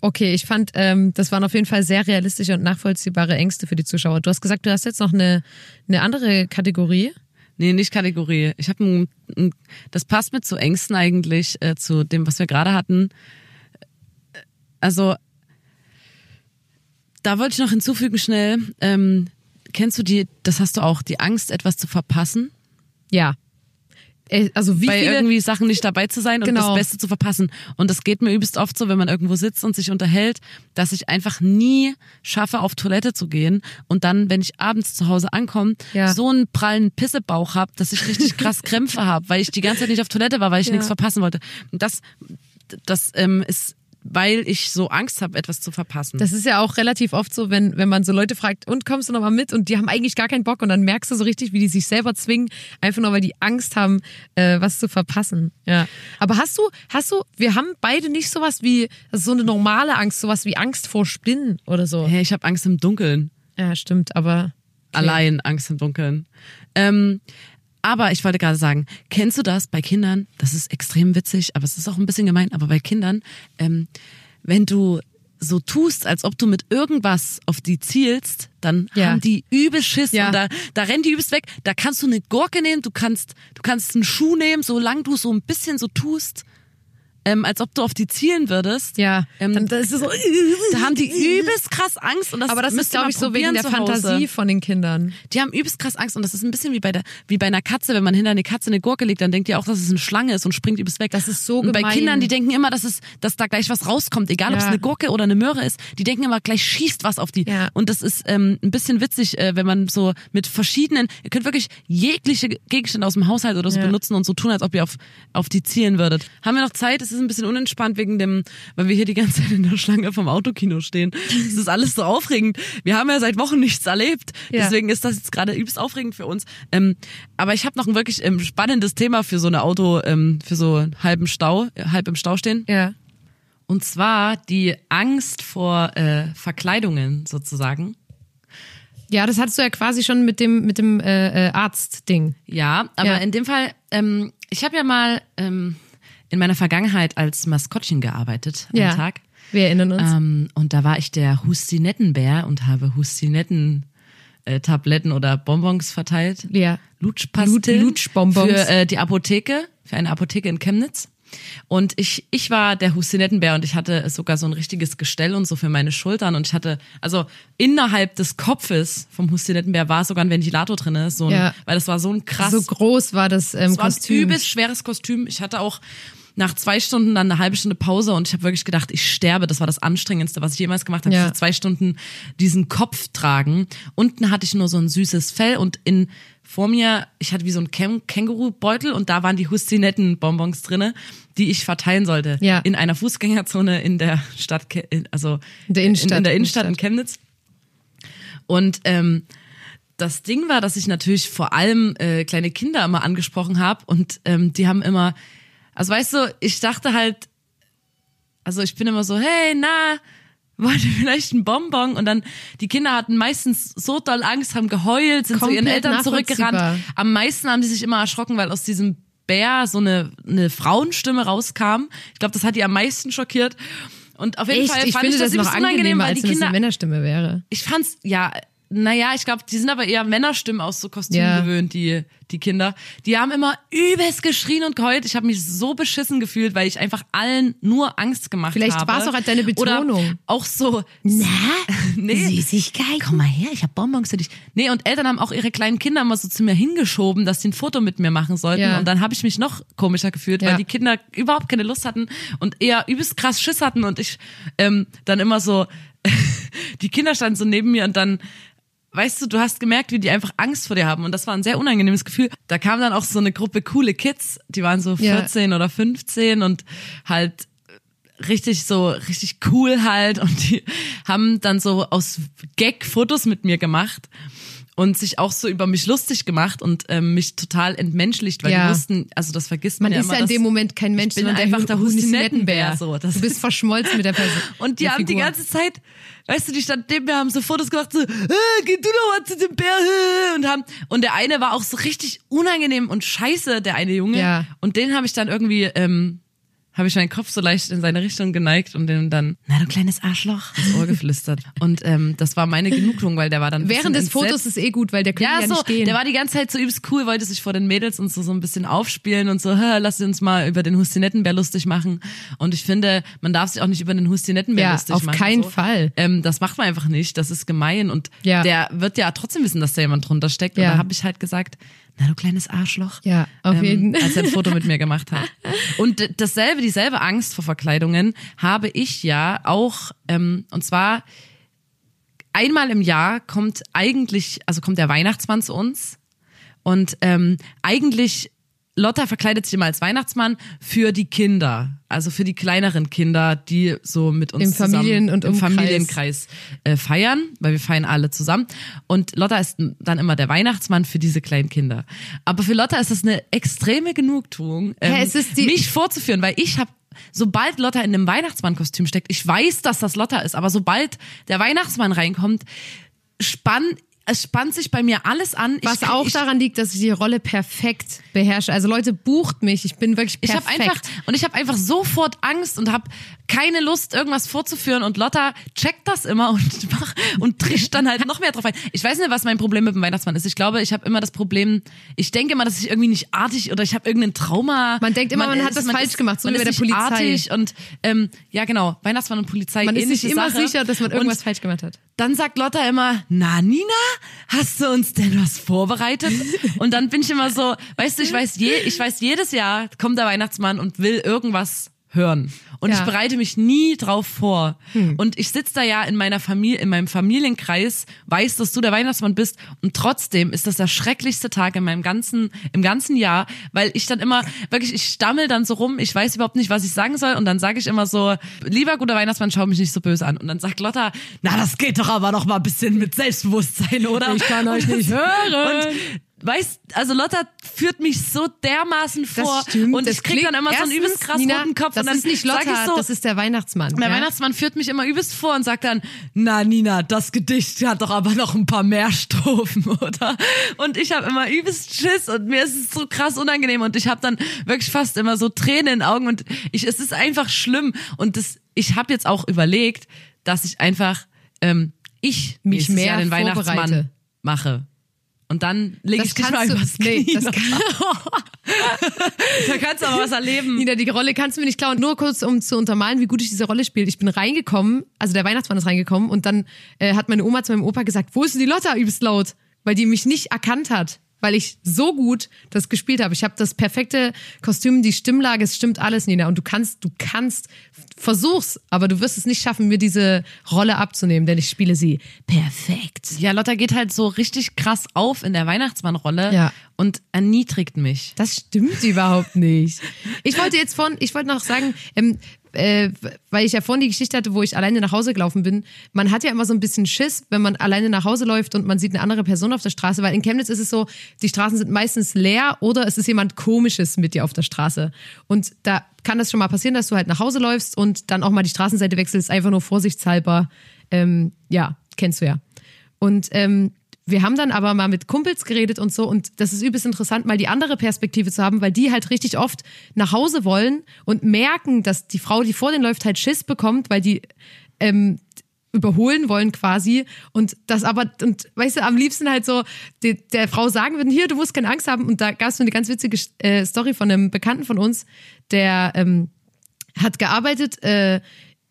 Okay, ich fand, ähm, das waren auf jeden Fall sehr realistische und nachvollziehbare Ängste für die Zuschauer. Du hast gesagt, du hast jetzt noch eine, eine andere Kategorie. Nee, nicht Kategorie. Ich habe das passt mit zu Ängsten eigentlich, äh, zu dem, was wir gerade hatten. Also, da wollte ich noch hinzufügen schnell. Ähm, kennst du die, das hast du auch, die Angst, etwas zu verpassen? Ja. Äh, Also wie bei viele... irgendwie Sachen nicht dabei zu sein und Genau. das Beste zu verpassen. Und das geht mir übelst oft so, wenn man irgendwo sitzt und sich unterhält, dass ich einfach nie schaffe, auf Toilette zu gehen und dann, wenn ich abends zu Hause ankomme, Ja. so einen prallen Pissebauch hab, dass ich richtig krass Krämpfe hab, weil ich die ganze Zeit nicht auf Toilette war, weil ich Ja. nichts verpassen wollte. Und das, das ähm, ist, weil ich so Angst habe, etwas zu verpassen. Das ist ja auch relativ oft so, wenn, wenn man so Leute fragt, und kommst du noch mal mit? Und die haben eigentlich gar keinen Bock und dann merkst du so richtig, wie die sich selber zwingen, einfach nur weil die Angst haben, äh, was zu verpassen. Ja. Aber hast du, hast du, wir haben beide nicht sowas wie, so eine normale Angst, sowas wie Angst vor Spinnen oder so. hey, ich habe Angst im Dunkeln. Ja, stimmt, aber. Allein Angst im Dunkeln. Ähm, aber ich wollte gerade sagen, kennst du das bei Kindern? Das ist extrem witzig, aber es ist auch ein bisschen gemein. Aber bei Kindern, ähm, wenn du so tust, als ob du mit irgendwas auf die zielst, dann Ja. haben die übel Schiss Ja. und da, da rennen die übelst weg. Da kannst du eine Gurke nehmen, du kannst, du kannst einen Schuh nehmen, solange du so ein bisschen so tust, ähm, als ob du auf die zielen würdest. Ja, Ähm, dann, das ist so. Da haben die übelst krass Angst und das Aber das ist, glaube ich, so wegen der. Fantasie von den Kindern. Die haben übelst krass Angst und das ist ein bisschen wie bei der, wie bei einer Katze, wenn man hinter eine Katze eine Gurke legt, dann denkt ihr auch, dass es eine Schlange ist und springt übelst weg. Das ist so Und bei gemein. Kindern, die denken immer, dass es, dass da gleich was rauskommt, egal ob es Ja. eine Gurke oder eine Möhre ist, die denken immer, gleich schießt was auf die. Ja. Und das ist ähm, ein bisschen witzig, äh, wenn man so mit verschiedenen, ihr könnt wirklich jegliche Gegenstände aus dem Haushalt oder so Ja. benutzen und so tun, als ob ihr auf, auf die zielen würdet. Haben wir noch Zeit? Es ist ein bisschen unentspannt wegen dem, weil wir hier die ganze Zeit in der Schlange vom Autokino stehen. Es ist alles so aufregend. Wir haben ja seit Wochen nichts erlebt. Ja. Deswegen ist das jetzt gerade übelst aufregend für uns. Ähm, aber ich habe noch ein wirklich ähm, spannendes Thema für so eine Auto, ähm, für so einen halben Stau, halb im Stau stehen. Ja. Und zwar die Angst vor äh, Verkleidungen sozusagen. Ja, das hattest du ja quasi schon mit dem, mit dem äh, äh, Arzt-Ding. Ja, aber Ja. in dem Fall, ähm, ich habe ja mal ähm, in meiner Vergangenheit als Maskottchen gearbeitet, Ja. Tag. Wir erinnern uns. Ähm, und da war ich der Hustinettenbär und habe Hustinetten äh, Tabletten oder Bonbons verteilt. Ja. Lutschpastillen Lut- Lutschbonbons. für äh, die Apotheke, für eine Apotheke in Chemnitz. Und ich, ich war der Hustinettenbär und ich hatte sogar so ein richtiges Gestell und so für meine Schultern und ich hatte, also innerhalb des Kopfes vom Hustinettenbär war sogar ein Ventilator drin, so ein, Ja. weil das war so ein krass, so groß war das ähm, es war ein Kostüm. übelst schweres Kostüm. Ich hatte auch nach zwei Stunden dann eine halbe Stunde Pause und ich habe wirklich gedacht, ich sterbe. Das war das Anstrengendste, was ich jemals gemacht habe. Ja. Zwei Stunden diesen Kopf tragen. Unten hatte ich nur so ein süßes Fell und in vor mir, ich hatte wie so ein Käng Kängurubeutel und da waren die Hustinetten-Bonbons drinne, die ich verteilen sollte. Ja. In einer Fußgängerzone in der Stadt, also In der Innenstadt. in, in der Innenstadt in Chemnitz. Und ähm, das Ding war, dass ich natürlich vor allem äh, kleine Kinder immer angesprochen habe und ähm, die haben immer, also weißt du, ich dachte halt, also ich bin immer so, hey, na, wollt ihr vielleicht ein Bonbon? Und dann, die Kinder hatten meistens so doll Angst, haben geheult, sind zu ihren Komplett Eltern zurückgerannt. Am meisten haben die sich immer erschrocken, weil aus diesem Bär so eine, eine Frauenstimme rauskam. Ich glaube, das hat die am meisten schockiert. Und auf jeden Echt? Fall Ich fand finde ich das, das noch unangenehm, angenehmer, weil als die wenn es eine Kinder. Männerstimme wäre. Ich fand's, ja, naja, ich glaube, die sind aber eher Männerstimmen aus so Kostümen Ja. gewöhnt, die, die Kinder. Die haben immer übelst geschrien und geheult. Ich habe mich so beschissen gefühlt, weil ich einfach allen nur Angst gemacht Vielleicht habe. war's auch halt deine Betonung. Oder auch so, Na? nee. Süßigkeit? Komm mal her, ich habe Bonbons für dich. Nee, und Eltern haben auch ihre kleinen Kinder immer so zu mir hingeschoben, dass die ein Foto mit mir machen sollten. Ja. Und dann habe ich mich noch komischer gefühlt, Ja. weil die Kinder überhaupt keine Lust hatten und eher übelst krass Schiss hatten und ich ähm, dann immer so, die Kinder standen so neben mir und dann Weißt du, du hast gemerkt, wie die einfach Angst vor dir haben. Und das war ein sehr unangenehmes Gefühl. Da kam dann auch so eine Gruppe coole Kids, die waren so Ja. 14 oder 15 und halt richtig so, richtig cool halt. Und die haben dann so aus Gag Fotos mit mir gemacht und sich auch so über mich lustig gemacht und ähm, mich total entmenschlicht, weil Ja. die wussten, also das vergisst man, Man ja ist immer. ja in dem Moment kein Mensch, bin sondern einfach der Husinettenbär, Husinettenbär. so. Das du bist ist- verschmolzen mit der Person. Und die haben die Figur. ganze Zeit, weißt du, die standen neben mir, haben so Fotos gemacht, so, äh, geh du doch mal zu dem Bär, äh, und haben, und der eine war auch so richtig unangenehm und scheiße, der eine Junge. Ja. Und den habe ich dann irgendwie, ähm, habe ich meinen Kopf so leicht in seine Richtung geneigt und den dann, na du kleines Arschloch, ins Ohr geflüstert. Und ähm, das war meine Genugtuung, weil der war dann Während des Fotos entsetzt. ist eh gut, weil der könnte Ja, ja, so, nicht gehen. der war die ganze Zeit so übelst cool, wollte sich vor den Mädels und so, so ein bisschen aufspielen und so, "Hä, lass uns mal über den Hustinettenbär lustig machen. Und ich finde, man darf sich auch nicht über den Hustinettenbär Ja, lustig auf machen. keinen so. Fall. Ähm, das macht man einfach nicht, das ist gemein und Ja. der wird ja trotzdem wissen, dass da jemand drunter steckt. Und da habe ich halt gesagt, na du kleines Arschloch. Ja, auf ähm, jeden. Als er ein Foto mit mir gemacht hat. Und dasselbe, dieselbe Angst vor Verkleidungen habe ich ja auch, ähm, und zwar einmal im Jahr kommt eigentlich, also kommt der Weihnachtsmann zu uns und ähm, eigentlich Lotta verkleidet sich immer als Weihnachtsmann für die Kinder, also für die kleineren Kinder, die so mit uns Im Familien- zusammen und im Umkreis. Familienkreis äh, feiern, weil wir feiern alle zusammen. Und Lotta ist dann immer der Weihnachtsmann für diese kleinen Kinder. Aber für Lotta ist das eine extreme Genugtuung, ähm, Ja, mich vorzuführen, weil ich habe Sobald Lotta in einem Weihnachtsmannkostüm steckt, ich weiß, dass das Lotta ist, aber sobald der Weihnachtsmann reinkommt, spann, es spannt sich bei mir alles an. Was ich, auch ich, daran liegt, dass ich die Rolle perfekt beherrsche. Also Leute, bucht mich. Ich bin wirklich Ich perfekt. habe einfach und ich habe einfach sofort Angst und habe keine Lust irgendwas vorzuführen und Lotta checkt das immer und mach, und trischt dann halt noch mehr drauf ein. Ich weiß nicht, was mein Problem mit dem Weihnachtsmann ist. Ich glaube, ich habe immer das Problem, ich denke immer, dass ich irgendwie nicht artig oder ich habe irgendein Trauma. Man denkt immer, man hat ist- das falsch ist, gemacht, so man wie bei ist der nicht Polizei. Artig und ähm, ja genau, Weihnachtsmann und Polizei Man ist sich immer Sache. sicher, dass man Und irgendwas falsch gemacht hat. Dann sagt Lotta immer, na Nina, hast du uns denn was vorbereitet? Und dann bin ich immer so, weißt du, ich weiß, je, ich weiß jedes Jahr kommt der Weihnachtsmann und will irgendwas hören. Und Ja. ich bereite mich nie drauf vor. Und ich sitze da ja in meiner Familie, in meinem Familienkreis, weiß, dass du der Weihnachtsmann bist. Und trotzdem ist das der schrecklichste Tag in meinem ganzen, im ganzen Jahr, weil ich dann immer, wirklich, ich stammel dann so rum, ich weiß überhaupt nicht, was ich sagen soll. Und dann sage ich immer so, lieber guter Weihnachtsmann, schau mich nicht so böse an. Und dann sagt Lotta, na, das geht doch aber noch mal ein bisschen mit Selbstbewusstsein, oder? Ich kann euch nicht hören. Und Weißt, also Lotta führt mich so dermaßen vor Das stimmt. und ich krieg dann immer so einen übelst krass Nina, roten Kopf Das und dann ist nicht Lotta, ich so, das ist der Weihnachtsmann. der ja? Weihnachtsmann führt mich immer übelst vor und sagt dann, na Nina, das Gedicht hat doch aber noch ein paar mehr Strophen, oder? Und ich habe immer übelst Schiss und mir ist es so krass unangenehm und ich habe dann wirklich fast immer so Tränen in den Augen und ich, es ist einfach schlimm und das, ich habe jetzt auch überlegt, dass ich einfach ähm, ich Mich mehr Jahr den. Weihnachtsmann mache. Und dann lege ich Das dich mal kannst du- übers nee, Knie. das kann- da kannst du aber was erleben. Nina, die Rolle kannst du mir nicht klauen. Nur kurz, um zu untermalen, wie gut ich diese Rolle spiele. Ich bin reingekommen, also der Weihnachtsmann ist reingekommen und dann äh, hat meine Oma zu meinem Opa gesagt, wo ist denn die Lotta übelst laut? Weil die mich nicht erkannt hat, weil ich so gut das gespielt habe. Ich habe das perfekte Kostüm, die Stimmlage, es stimmt alles, Nina. Und du kannst, du kannst, versuch's, aber du wirst es nicht schaffen, mir diese Rolle abzunehmen, denn ich spiele sie perfekt. Ja, Lotta geht halt so richtig krass auf in der Weihnachtsmannrolle Ja. und erniedrigt mich. Das stimmt überhaupt nicht. Ich wollte jetzt von, ich wollte noch sagen, ähm, äh, weil ich ja vorhin die Geschichte hatte, wo ich alleine nach Hause gelaufen bin. Man hat ja immer so ein bisschen Schiss, wenn man alleine nach Hause läuft und man sieht eine andere Person auf der Straße, weil in Chemnitz ist es so, die Straßen sind meistens leer oder es ist jemand Komisches mit dir auf der Straße. Und da kann das schon mal passieren, dass du halt nach Hause läufst und dann auch mal die Straßenseite wechselst, einfach nur vorsichtshalber. Ähm, ja, kennst du ja. Und ähm, wir haben dann aber mal mit Kumpels geredet und so. Und das ist übelst interessant, mal die andere Perspektive zu haben, weil die halt richtig oft nach Hause wollen und merken, dass die Frau, die vor denen läuft, halt Schiss bekommt, weil die ähm, überholen wollen quasi. Und das aber und weißt du am liebsten halt so die, der Frau sagen würden hier du musst keine Angst haben. Und da gab es so eine ganz witzige äh, Story von einem Bekannten von uns der ähm, hat gearbeitet äh,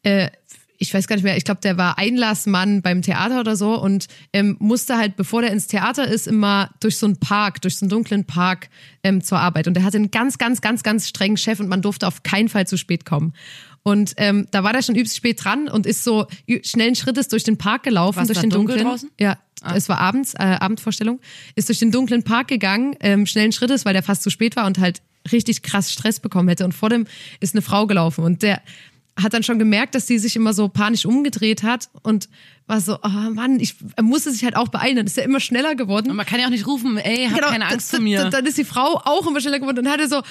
äh, ich weiß gar nicht mehr, ich glaube, der war Einlassmann beim Theater oder so und ähm, musste halt, bevor der ins Theater ist, immer durch so einen Park, durch so einen dunklen Park ähm, zur Arbeit. Und der hatte einen ganz, ganz, ganz, ganz strengen Chef und man durfte auf keinen Fall zu spät kommen. Und ähm, da war der schon übelst spät dran und ist so schnellen Schrittes durch den Park gelaufen, War's durch den dunkel dunklen. draußen? Ja, Ah. es war abends, äh, Abendvorstellung, ist durch den dunklen Park gegangen, ähm, schnellen Schrittes, weil der fast zu spät war und halt richtig krass Stress bekommen hätte. Und vor dem ist eine Frau gelaufen und der hat dann schon gemerkt, dass die sich immer so panisch umgedreht hat und war so, oh Mann, ich er musste sich halt auch beeilen. Dann ist er immer schneller geworden. Und man kann ja auch nicht rufen, ey, hab Genau, keine Angst vor mir. Dann, dann ist die Frau auch immer schneller geworden und hatte so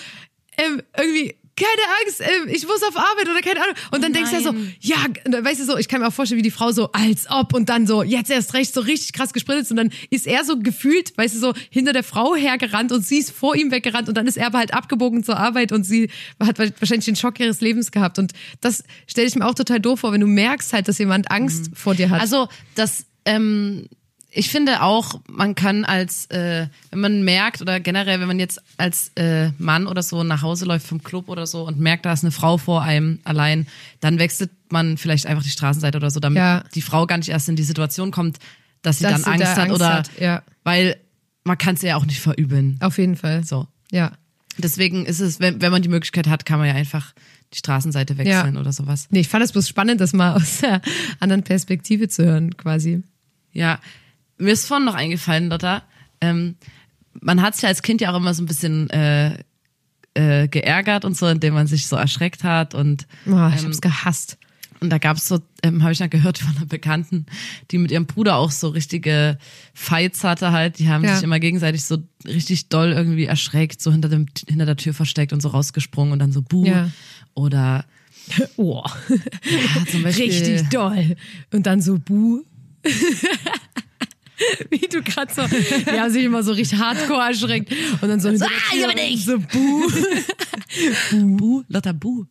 ähm, irgendwie keine Angst, ähm, ich muss auf Arbeit oder keine Ahnung. Und dann Oh denkst du ja so, ja, weißt du so, ich kann mir auch vorstellen, wie die Frau so, als ob und dann so, jetzt erst recht, so richtig krass gespritzt und dann ist er so gefühlt, weißt du, so hinter der Frau hergerannt und sie ist vor ihm weggerannt und dann ist er aber halt abgebogen zur Arbeit und sie hat wahrscheinlich den Schock ihres Lebens gehabt. Und das stelle ich mir auch total doof vor, wenn du merkst halt, dass jemand Angst vor dir hat. Also das, ähm, ich finde auch, man kann als, äh, wenn man merkt oder generell, wenn man jetzt als äh, Mann oder so nach Hause läuft vom Club oder so und merkt, da ist eine Frau vor einem allein, dann wechselt man vielleicht einfach die Straßenseite oder so, damit Ja. die Frau gar nicht erst in die Situation kommt, dass sie Dass dann sie Angst da hat Angst oder, hat, ja. weil man kann es ja auch nicht verübeln. auf jeden Fall. So. Ja. Deswegen ist es, wenn, wenn man die Möglichkeit hat, kann man ja einfach die Straßenseite wechseln oder sowas. Nee, ich fand es bloß spannend, das mal aus der anderen Perspektive zu hören, quasi. Ja, mir ist vorhin noch eingefallen, Lotta. Ähm, man hat sich als Kind ja auch immer so ein bisschen äh, äh, geärgert und so, indem man sich so erschreckt hat und Oh, ich hab's gehasst. und da gab's so, ähm, habe ich dann gehört von einer Bekannten, die mit ihrem Bruder auch so richtige Fights hatte halt. Die haben Ja. sich immer gegenseitig so richtig doll irgendwie erschreckt, so hinter dem hinter der Tür versteckt und so rausgesprungen und dann so buh. Ja. Oder Oh, ja, zum Beispiel, richtig doll. Und dann so buh. Wie du gerade so, die haben sich immer so richtig hardcore erschreckt. Und dann so, der ah, ich aber nicht. so buh. Buh, Lotta Buh.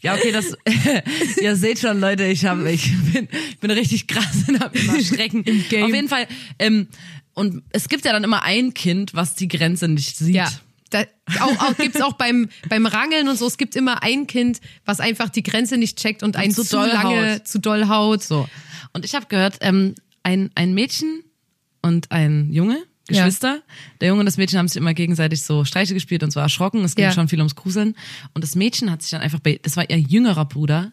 Ja, okay, das, ihr seht schon, Leute, ich habe, ich bin, ich bin richtig krass in am immer Schrecken. Im Game. Auf jeden Fall, ähm, und es gibt ja dann immer ein Kind, was die Grenze nicht sieht. Ja. Da, auch, auch gibt's auch beim beim Rangeln und so. Es gibt immer ein Kind, was einfach die Grenze nicht checkt und einen zu zu, doll lange haut. zu doll haut. So. Und ich habe gehört, ähm, ein, ein Mädchen und ein Junge, Ja. Geschwister. Der Junge und das Mädchen haben sich immer gegenseitig so Streiche gespielt und so erschrocken. Es ging Ja. schon viel ums Gruseln. Und das Mädchen hat sich dann einfach bei, das war ihr jüngerer Bruder,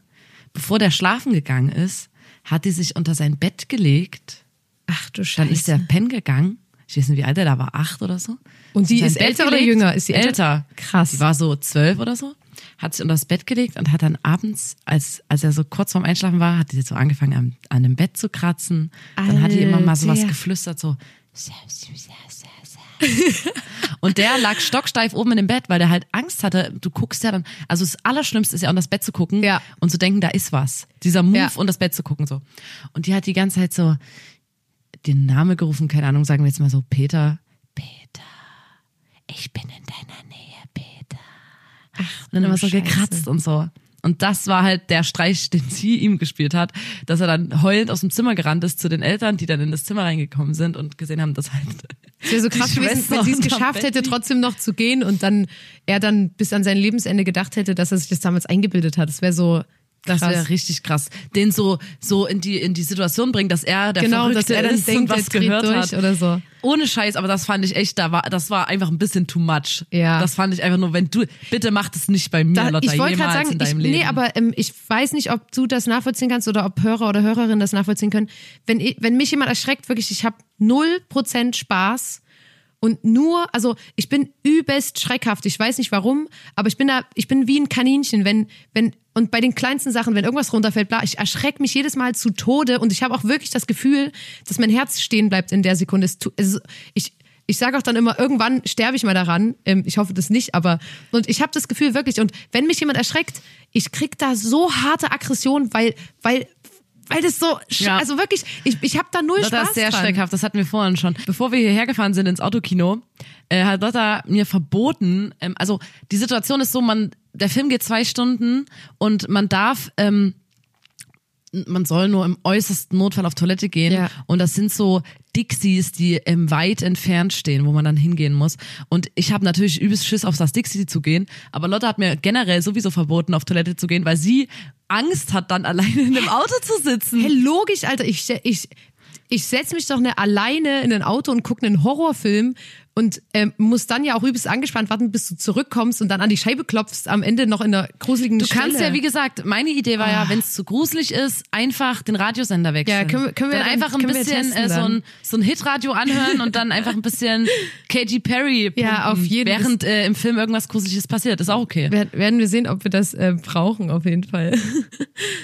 bevor der schlafen gegangen ist, hat die sich unter sein Bett gelegt. Ach du Dann Scheiße. ist der pennen gegangen. Ich weiß nicht, wie alt er da war, acht oder so. Und die Hat ist Bett älter oder jünger? Ist sie älter? älter? Krass. Die war so zwölf oder so. Hat sich unter das Bett gelegt und hat dann abends, als, als er so kurz vorm Einschlafen war, hat die so angefangen, an, an dem Bett zu kratzen. Dann hat die immer mal so was Alter. geflüstert, so. Und der lag stocksteif oben in dem Bett, weil der halt Angst hatte. Du guckst ja dann, also das Allerschlimmste ist ja, an das Bett zu gucken Ja. und zu denken, da ist was. Dieser Move Ja. und das Bett zu gucken, so. Und die hat die ganze Zeit so den Namen gerufen, keine Ahnung, sagen wir jetzt mal so, Peter. Peter, ich bin in deiner Nähe. Und dann immer so Scheiße. gekratzt und so. Und das war halt der Streich, den sie ihm gespielt hat, dass er dann heulend aus dem Zimmer gerannt ist zu den Eltern, die dann in das Zimmer reingekommen sind und gesehen haben, dass halt Es wäre so krass gewesen, wenn sie es geschafft hätte, trotzdem noch zu gehen und dann er dann bis an sein Lebensende gedacht hätte, dass er sich das damals eingebildet hat. Das wäre so Das wäre richtig krass. Den so, so in die, in die Situation bringen, dass er der genau, dass Verrückte er dann ist denkt, er was gehört durch hat. oder so. Ohne Scheiß, aber das fand ich echt, da war, das war einfach ein bisschen too much. Ja. Das fand ich einfach nur, wenn du, bitte mach das nicht bei mir, Da, Lotta, ich wollte jemals gerade sagen, in deinem ich, Leben. nee, aber ähm, ich weiß nicht, ob du das nachvollziehen kannst oder ob Hörer oder Hörerinnen das nachvollziehen können. Wenn, ich, wenn mich jemand erschreckt, wirklich, ich habe null Prozent Spaß und nur, also ich bin übelst schreckhaft. Ich weiß nicht warum, aber ich bin da, ich bin wie ein Kaninchen, wenn, wenn und bei den kleinsten Sachen, wenn irgendwas runterfällt, bla, ich erschrecke mich jedes Mal zu Tode und ich habe auch wirklich das Gefühl, dass mein Herz stehen bleibt in der Sekunde. Es es, ich ich sage auch dann immer, irgendwann sterbe ich mal daran. Ähm, ich hoffe das nicht, aber und ich habe das Gefühl wirklich. Und wenn mich jemand erschreckt, ich krieg da so harte Aggression, weil, weil weil das so, Ja. also wirklich, ich, ich habe da null Lotta Spaß ist sehr dran. schreckhaft, das hatten wir vorhin schon. Bevor wir hierher gefahren sind ins Autokino, äh, hat Lotta mir verboten, ähm, also die Situation ist so, man, der Film geht zwei Stunden und man darf, ähm, man soll nur im äußersten Notfall auf Toilette gehen Ja. und das sind so Dixies, die ähm, weit entfernt stehen, wo man dann hingehen muss. Und ich habe natürlich übelst Schiss, auf das Dixie zu gehen, aber Lotte hat mir generell sowieso verboten, auf Toilette zu gehen, weil sie Angst hat, dann alleine in dem Auto zu sitzen. Hey, logisch, Alter, ich, ich, ich setz mich doch nicht alleine in ein Auto und gucke einen Horrorfilm und ähm, muss dann ja auch übelst angespannt warten, bis du zurückkommst und dann an die Scheibe klopfst, am Ende noch in einer gruseligen Du Stelle. kannst ja, wie gesagt, meine Idee war ja, wenn es zu gruselig ist, einfach den Radiosender wechseln. Ja, können wir- können wir dann einfach ein bisschen äh, so ein, so ein Hitradio anhören und dann einfach ein bisschen Katy Perry Ja, auf jeden Fall. während äh, im Film irgendwas Gruseliges passiert. Ist auch okay. Wer- werden wir sehen, ob wir das äh, brauchen, auf jeden Fall.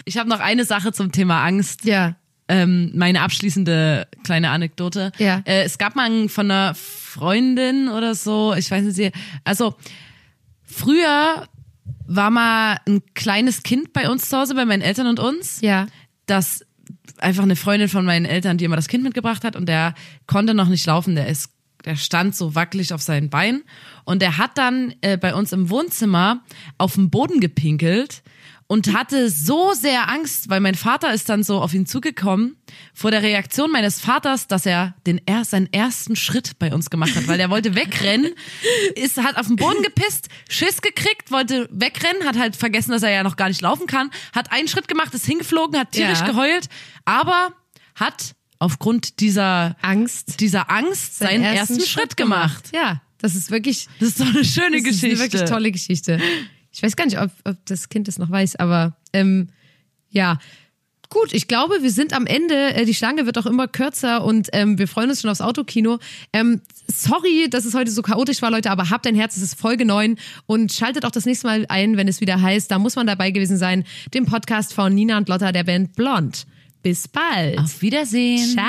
Ich habe noch eine Sache zum Thema Angst. ja. Ähm, meine abschließende kleine Anekdote. Ja. Äh, es gab mal einen von einer Freundin oder so, ich weiß nicht, also früher war mal ein kleines Kind bei uns zu Hause, bei meinen Eltern und uns, Ja. das einfach eine Freundin von meinen Eltern, die immer das Kind mitgebracht hat und der konnte noch nicht laufen, der ist der stand so wackelig auf seinen Beinen und der hat dann äh, bei uns im Wohnzimmer auf den Boden gepinkelt und hatte so sehr Angst, weil mein Vater ist dann so auf ihn zugekommen vor der Reaktion meines Vaters, dass er den er seinen ersten Schritt bei uns gemacht hat, weil der wollte wegrennen, ist hat auf den Boden gepisst, Schiss gekriegt, wollte wegrennen, hat halt vergessen, dass er ja noch gar nicht laufen kann, hat einen Schritt gemacht, ist hingeflogen, hat tierisch Ja. geheult, aber hat aufgrund dieser Angst. dieser Angst seinen, ersten, Schritt gemacht. Ja, das ist wirklich Das ist doch eine schöne das Geschichte. ist eine wirklich tolle Geschichte. Ich weiß gar nicht, ob, ob das Kind das noch weiß, aber ähm, ja. Gut, ich glaube, wir sind am Ende. Äh, Die Schlange wird auch immer kürzer und ähm, wir freuen uns schon aufs Autokino. Ähm, sorry, dass es heute so chaotisch war, Leute, aber habt ein Herz, es ist Folge 9 und schaltet auch das nächste Mal ein, wenn es wieder heißt, da muss man dabei gewesen sein, dem Podcast von Nina und Lotta der Band Blond. Bis bald. Auf Wiedersehen. Ciao.